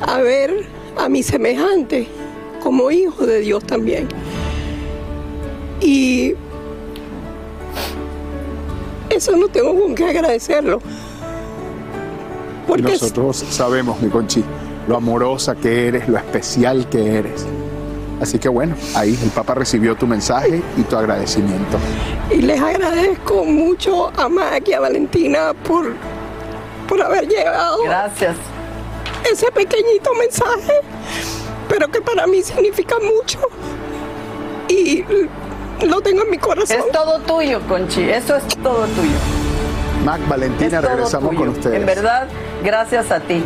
a ver a mi semejante como hijo de Dios también. Y eso no tengo con qué agradecerlo. Y nosotros sabemos, mi Conchi, lo amorosa que eres, lo especial que eres. Así que bueno, ahí el Papa recibió tu mensaje y tu agradecimiento. Y les agradezco mucho a Mac y a Valentina por, por haber llevado. Gracias. Ese pequeñito mensaje, pero que para mí significa mucho. Y lo tengo en mi corazón. Es todo tuyo, Conchi. Eso es todo tuyo. Mac, Valentina, Es regresamos con ustedes. En verdad, gracias a ti.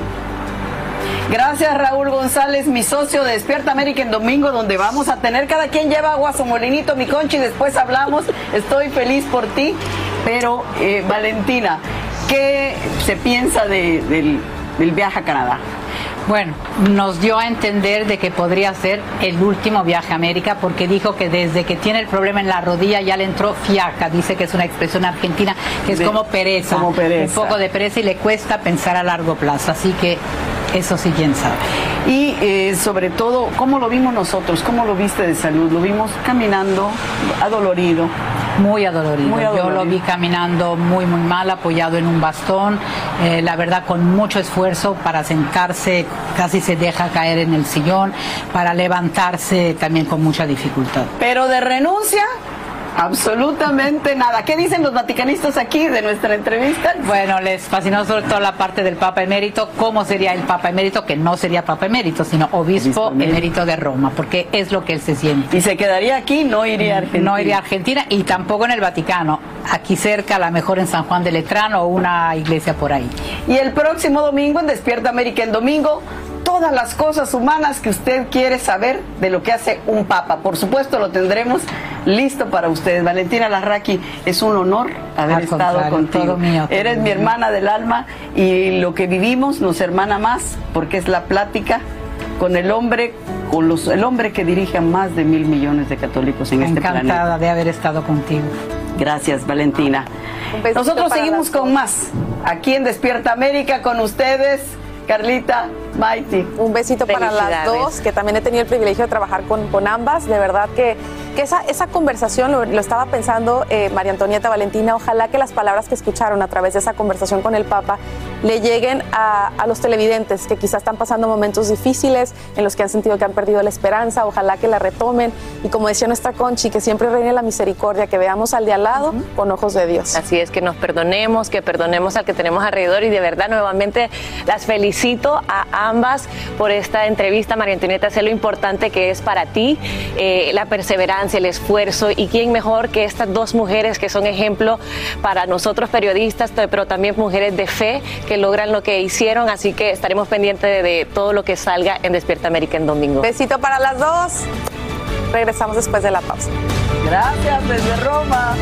Gracias Raúl González, mi socio de Despierta América en domingo, donde vamos a tener cada quien lleva agua a su molinito, mi conchi, después hablamos. Estoy feliz por ti. Pero, eh, Valentina, ¿qué se piensa de- del, del viaje a Canadá? Bueno, nos dio a entender de que podría ser el último viaje a América porque dijo que desde que tiene el problema en la rodilla ya le entró fiaca, dice que es una expresión argentina que es De- como pereza, como pereza. un poco de pereza y le cuesta pensar a largo plazo, así que eso sí quién sabe. Y eh, sobre todo, ¿cómo lo vimos nosotros? ¿Cómo lo viste de salud? Lo vimos caminando, adolorido. Muy adolorido. Muy Yo lo vi caminando muy, muy mal, apoyado en un bastón, eh, la verdad con mucho esfuerzo para sentarse, casi se deja caer en el sillón, para levantarse también con mucha dificultad. Pero de renuncia, absolutamente nada. ¿Qué dicen los vaticanistas aquí de nuestra entrevista? Bueno, les fascinó sobre todo la parte del Papa Emérito, cómo sería el Papa Emérito, que no sería Papa Emérito, sino Obispo, Emérito de Roma, porque es lo que él se siente. Y se quedaría aquí, no iría a Argentina. No iría a Argentina y tampoco en el Vaticano, aquí cerca, a lo mejor en San Juan de Letrán o una iglesia por ahí. Y el próximo domingo en Despierta América en domingo, todas las cosas humanas que usted quiere saber de lo que hace un papa. Por supuesto lo tendremos listo para ustedes. Valentina Larraqui, es un honor haber Al estado contigo. todo mío, todo Eres mi hermana del alma y lo que vivimos nos hermana más porque es la plática con el hombre, con los, el hombre que dirige a más de mil millones de católicos en este planeta. Encantada de haber estado contigo. Gracias, Valentina. besito Nosotros seguimos con más aquí en Despierta América con ustedes, Carlita, Maiti. Un besito para las dos, que también he tenido el privilegio de trabajar con, con ambas. De verdad que, que esa, esa conversación, lo, lo estaba pensando eh, María Antonieta Valentina, ojalá que las palabras que escucharon a través de esa conversación con el Papa le lleguen a, a los televidentes que quizás están pasando momentos difíciles, en los que han sentido que han perdido la esperanza, ojalá que la retomen. Y como decía nuestra Conchi, que siempre reine la misericordia, que veamos al de al lado con ojos de Dios. Así es, que nos perdonemos, que perdonemos al que tenemos alrededor y de verdad nuevamente las felicito a ambas por esta entrevista. María Antonieta, sé lo importante que es para ti, eh, la perseverancia, el esfuerzo y quién mejor que estas dos mujeres que son ejemplo para nosotros periodistas, pero también mujeres de fe que logran lo que hicieron, así que estaremos pendientes de, de todo lo que salga en Despierta América en domingo. Besito para las dos. Regresamos después de la pausa. Gracias desde Roma.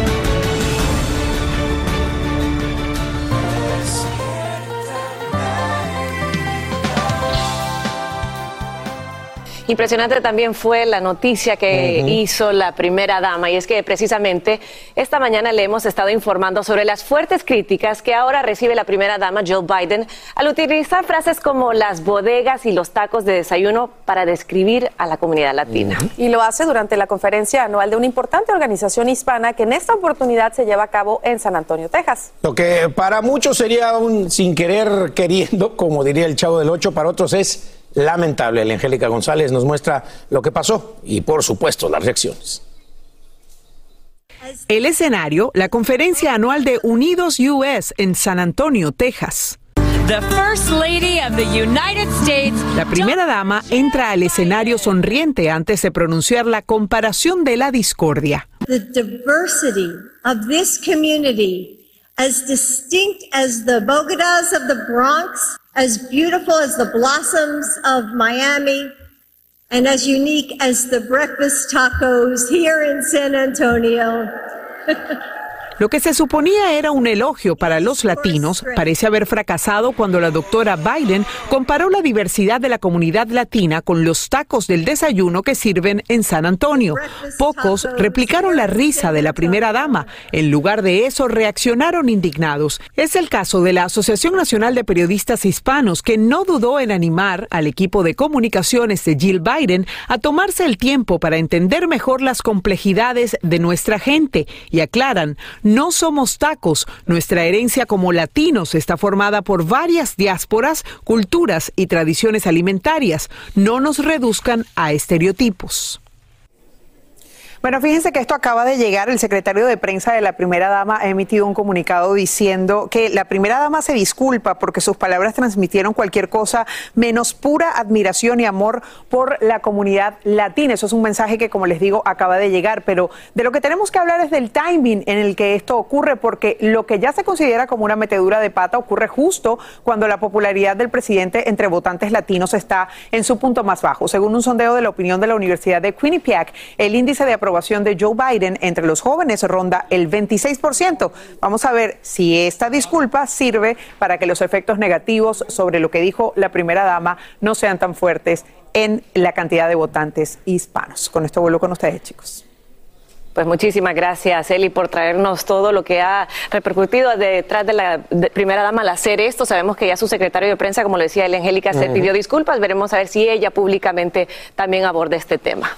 Impresionante también fue la noticia que hizo la primera dama y es que precisamente esta mañana le hemos estado informando sobre las fuertes críticas que ahora recibe la primera dama Jill Biden al utilizar frases como las bodegas y los tacos de desayuno para describir a la comunidad latina. Y lo hace durante la conferencia anual de una importante organización hispana que en esta oportunidad se lleva a cabo en San Antonio, Texas. Lo que para muchos sería un sin querer queriendo, como diría el chavo del 8, para otros es lamentable. La Angélica González nos muestra lo que pasó y, por supuesto, las reacciones. El escenario, la conferencia anual de Unidos US en San Antonio, Texas. The First Lady of the United States. La primera dama entra al escenario sonriente antes de pronunciar la comparación de la discordia. the diversity of this community, as distinct as the Bogotas of the Bronx, as beautiful as the blossoms of Miami, and as unique as the breakfast tacos here in San Antonio. Lo que se suponía era un elogio para los latinos parece haber fracasado cuando la doctora Biden comparó la diversidad de la comunidad latina con los tacos del desayuno que sirven en San Antonio. Pocos replicaron la risa de la primera dama. En lugar de eso, reaccionaron indignados. Es el caso de la Asociación Nacional de Periodistas Hispanos, que no dudó en animar al equipo de comunicaciones de Jill Biden a tomarse el tiempo para entender mejor las complejidades de nuestra gente y aclaran, no somos tacos, nuestra herencia como latinos está formada por varias diásporas, culturas y tradiciones alimentarias, no nos reduzcan a estereotipos. Bueno, fíjense que esto acaba de llegar. El secretario de prensa de la primera dama ha emitido un comunicado diciendo que la primera dama se disculpa porque sus palabras transmitieron cualquier cosa menos pura admiración y amor por la comunidad latina. Eso es un mensaje que, como les digo, acaba de llegar. Pero de lo que tenemos que hablar es del timing en el que esto ocurre, porque lo que ya se considera como una metedura de pata ocurre justo cuando la popularidad del presidente entre votantes latinos está en su punto más bajo. Según un sondeo de la opinión de la Universidad de Quinnipiac, el índice de aprobación de Joe Biden entre los jóvenes ronda el 26%. Vamos a ver si esta disculpa sirve para que los efectos negativos sobre lo que dijo la primera dama no sean tan fuertes en la cantidad de votantes hispanos. Con esto vuelvo con ustedes, chicos. Pues muchísimas gracias, Eli, por traernos todo lo que ha repercutido detrás de la primera dama al hacer esto. Sabemos que ya su secretario de prensa, como le decía Eli Angélica, se pidió disculpas. Veremos a ver si ella públicamente también aborda este tema.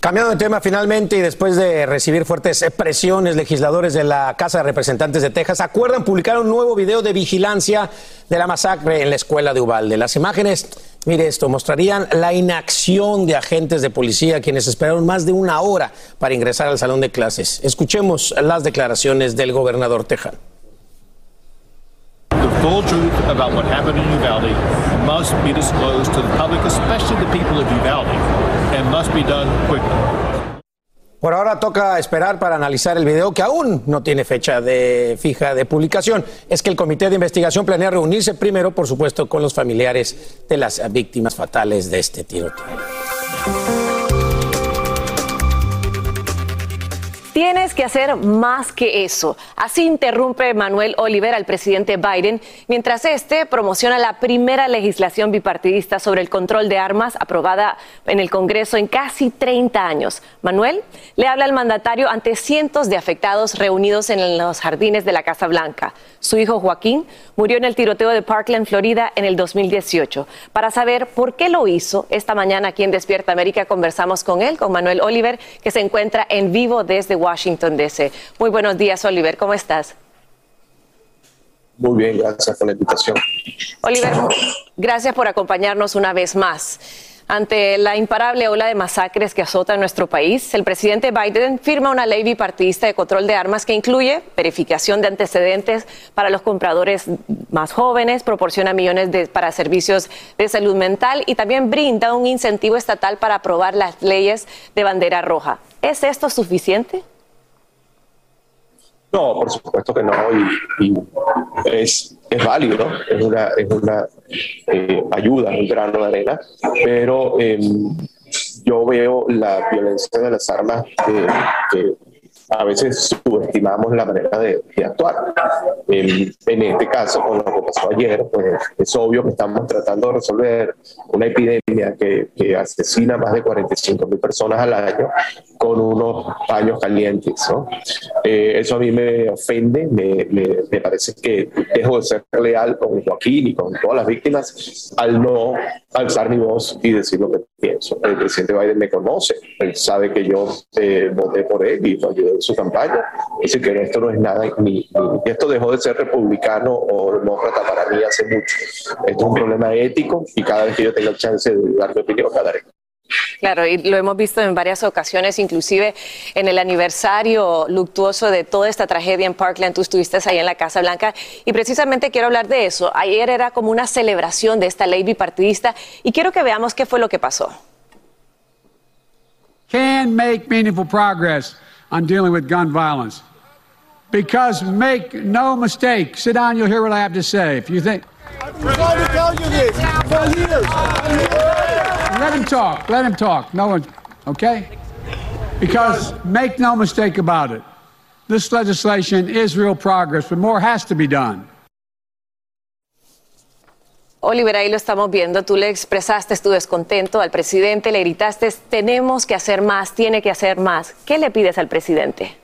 Cambiando de tema finalmente y después de recibir fuertes presiones, legisladores de la Casa de Representantes de Texas acuerdan publicar un nuevo video de vigilancia de la masacre en la escuela de Uvalde. Las imágenes, mire esto, mostrarían la inacción de agentes de policía quienes esperaron más de una hora para ingresar al salón de clases. Escuchemos las declaraciones del gobernador tejano. The full truth about what happened in Uvalde must be disclosed to the public, especially the people of Uvalde, must be done quickly. Por ahora toca esperar para analizar el video que aún no tiene fecha de fija de publicación. Es que el comité de investigación planea reunirse primero, por supuesto, con los familiares de las víctimas fatales de este tiroteo. Tienes que hacer más que eso. Así interrumpe Manuel Oliver al presidente Biden mientras este promociona la primera legislación bipartidista sobre el control de armas aprobada en el Congreso en casi 30 años. Manuel le habla al mandatario ante cientos de afectados reunidos en los jardines de la Casa Blanca. Su hijo Joaquín murió en el tiroteo de Parkland, Florida, en el 2018. Para saber por qué lo hizo, esta mañana aquí en Despierta América conversamos con él, con Manuel Oliver, que se encuentra en vivo desde Washington, D.C. Muy buenos días, Oliver, ¿cómo estás? Muy bien, gracias por la invitación. Oliver, gracias por acompañarnos una vez más. Ante la imparable ola de masacres que azota nuestro país, el presidente Biden firma una ley bipartidista de control de armas que incluye verificación de antecedentes para los compradores más jóvenes, proporciona millones de, para servicios de salud mental y también brinda un incentivo estatal para aprobar las leyes de bandera roja. ¿Es esto suficiente? No, por supuesto que no, y, es, es, válido, es una, es una eh, ayuda, un grano de arena, pero em, yo veo la violencia de las armas que a veces subestimamos la manera de, actuar. En, en, este caso, con lo que pasó ayer, pues es obvio que estamos tratando de resolver una epidemia que, que asesina más de 45 mil personas al año con unos paños calientes. ¿no? Eh, eso a mí me ofende, me, me, me, parece que dejo de ser leal con Joaquín y con todas las víctimas al no alzar mi voz y decir lo que pienso. El presidente Biden me conoce, él sabe que yo eh, voté por él y lo ayudé en su campaña. Dice que esto no es nada, ni, ni, esto dejó de ser republicano o demócrata para mí hace mucho. Esto es un problema ético y cada vez que yo tenga chance de dar mi opinión, la daré. Claro, y lo hemos visto en varias ocasiones, inclusive en el aniversario luctuoso de toda esta tragedia en Parkland. Tú estuviste ahí en la Casa Blanca y precisamente quiero hablar de eso. Ayer era como una celebración de esta ley bipartidista y quiero que veamos qué fue lo que pasó. Can make meaningful progress on dealing with gun violence. Because make no mistake, sit down, you'll hear what I have to say. If you think. Been trying to tell you this for years. Let him talk. Let him talk. No one, okay? Because make no mistake about it, this legislation is real progress, but more has to be done. Oliver, ahí lo estamos viendo. Tú le expresaste tu descontento al presidente, le gritaste, tenemos que hacer más, tiene que hacer más. ¿Qué le pides al presidente?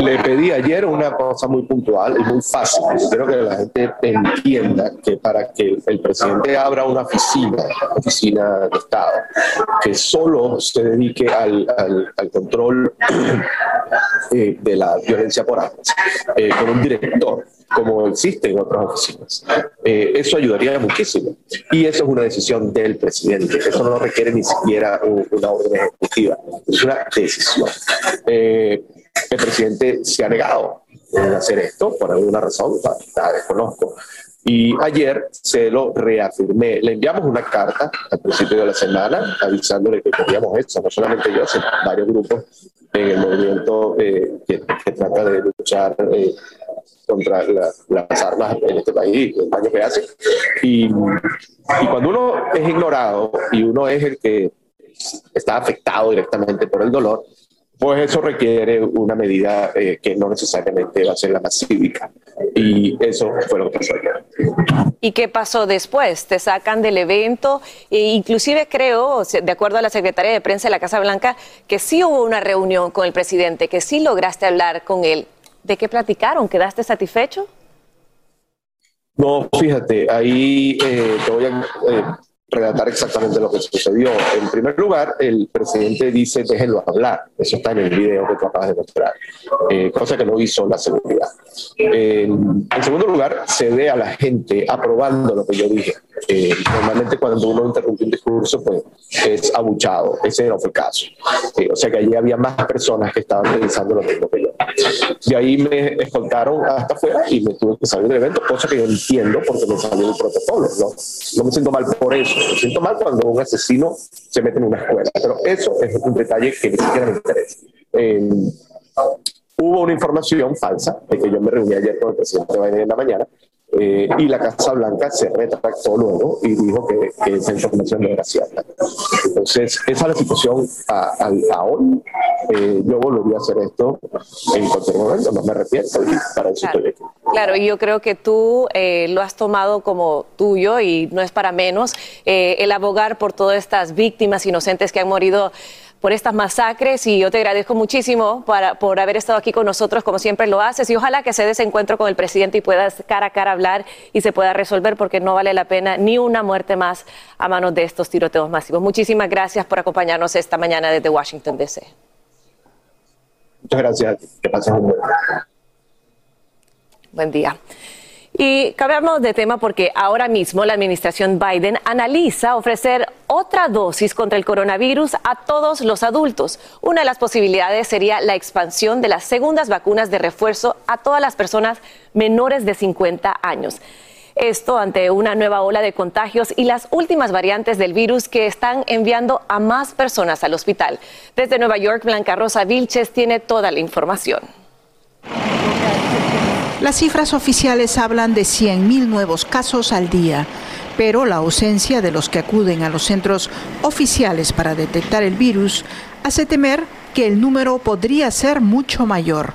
Le pedí ayer una cosa muy puntual y muy fácil. Quiero que la gente entienda que para que el presidente abra una oficina, oficina de Estado, que solo se dedique al, al, control eh, de la violencia por armas, eh, con un director, como existe en otras oficinas. Eh, eso ayudaría muchísimo. Y eso es una decisión del presidente. Eso no requiere ni siquiera una orden ejecutiva. Es una decisión el presidente se ha negado a hacer esto por alguna razón, la, desconozco. Y ayer se lo reafirmé. Le enviamos una carta al principio de la semana avisándole que queríamos esto, no solamente yo, sino varios grupos en el movimiento eh, que, trata de luchar eh, contra las armas en este país, el daño que hace. Y, y cuando uno es ignorado y uno es el que está afectado directamente por el dolor, pues eso requiere una medida eh, que no necesariamente va a ser la más cívica. Y eso fue lo que pasó ayer. ¿Y qué pasó después? Te sacan del evento e inclusive creo, de acuerdo a la Secretaría de Prensa de la Casa Blanca, que sí hubo una reunión con el presidente, que sí lograste hablar con él. ¿De qué platicaron? ¿Quedaste satisfecho? No, fíjate, ahí eh, te voy a eh, relatar exactamente lo que sucedió. En primer lugar, el presidente dice déjenlo hablar. Eso está en el video que tú acabas de mostrar, eh, cosa que no hizo la seguridad. en segundo lugar, se ve a la gente aprobando lo que yo dije. Eh, normalmente cuando uno interrumpe un discurso, pues es abuchado. Ese no fue el caso. Eh, o sea que allí había más personas que estaban pensando lo mismo que yo. De ahí me escoltaron hasta afuera y me tuve que salir del evento, cosa que yo entiendo porque me salió el protocolo. ¿no? no me siento mal por eso. Siento mal cuando un asesino se mete en una escuela. Pero eso es un detalle que ni siquiera me interesa. Eh, hubo una información falsa de que yo me reuní ayer con el presidente Biden en la mañana eh, y la Casa Blanca se retractó luego y dijo que, esa información no era cierta. Entonces, esa es la situación a, hoy. Eh, yo volvería a hacer esto en cualquier momento, no me arrepiento y para eso claro. estoy aquí. Claro, y yo creo que tú eh, lo has tomado como tuyo y no es para menos el abogar por todas estas víctimas inocentes que han morido por estas masacres y yo te agradezco muchísimo para, por haber estado aquí con nosotros como siempre lo haces y ojalá que se dé ese encuentro con el presidente y puedas cara a cara hablar y se pueda resolver porque no vale la pena ni una muerte más a manos de estos tiroteos masivos. Muchísimas gracias por acompañarnos esta mañana desde Washington, D.C. Muchas gracias. Que pasen un buen día. Buen día. Y cambiamos de tema porque ahora mismo la administración Biden analiza ofrecer otra dosis contra el coronavirus a todos los adultos. Una de las posibilidades sería la expansión de las segundas vacunas de refuerzo a todas las personas menores de 50 años. Esto ante una nueva ola de contagios y las últimas variantes del virus que están enviando a más personas al hospital. Desde Nueva York, Blanca Rosa Vilches tiene toda la información. Las cifras oficiales hablan de 100.000 nuevos casos al día, pero la ausencia de los que acuden a los centros oficiales para detectar el virus hace temer que el número podría ser mucho mayor.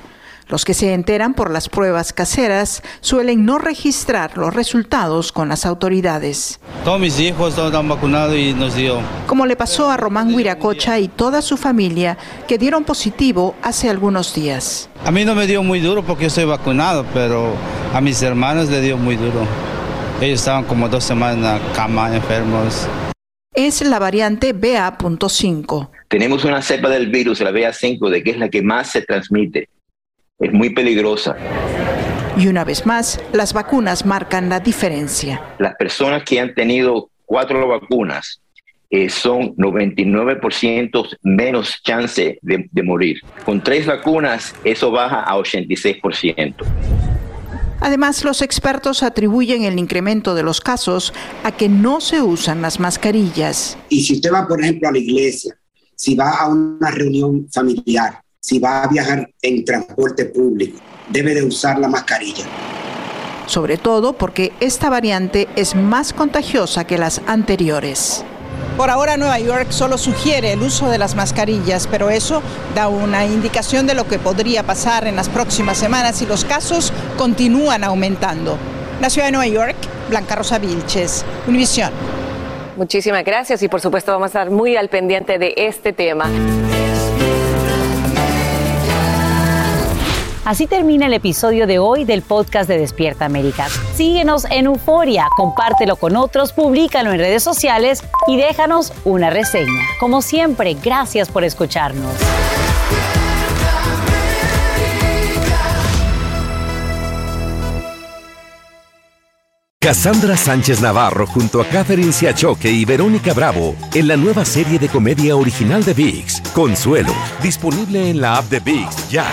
Los que se enteran por las pruebas caseras suelen no registrar los resultados con las autoridades. Todos mis hijos están vacunados y nos dio. Como le pasó a Román Huiracocha y toda su familia que dieron positivo hace algunos días. A mí no me dio muy duro porque yo estoy vacunado, pero a mis hermanos le dio muy duro. Ellos estaban como dos semanas en la cama, enfermos. Es la variante BA.5. Tenemos una cepa del virus, la BA5, de que es la que más se transmite es muy peligrosa. Y una vez más, las vacunas marcan la diferencia. Las personas que han tenido cuatro vacunas eh, son 99% menos chance de, de morir. Con tres vacunas, eso baja a 86%. Además, los expertos atribuyen el incremento de los casos a que no se usan las mascarillas. Y si usted va, por ejemplo, a la iglesia, si va a una reunión familiar, si va a viajar en transporte público, debe de usar la mascarilla. Sobre todo porque esta variante es más contagiosa que las anteriores. Por ahora Nueva York solo sugiere el uso de las mascarillas, pero eso da una indicación de lo que podría pasar en las próximas semanas si los casos continúan aumentando. La ciudad de Nueva York, Blanca Rosa Vilches, Univisión. Muchísimas gracias y por supuesto vamos a estar muy al pendiente de este tema. Así termina el episodio de hoy del podcast de Despierta América. Síguenos en Euforia, compártelo con otros, públicalo en redes sociales y déjanos una reseña. Como siempre, gracias por escucharnos. Cassandra Sánchez Navarro junto a Catherine Siachoque y Verónica Bravo en la nueva serie de comedia original de VIX, Consuelo, disponible en la app de VIX ya.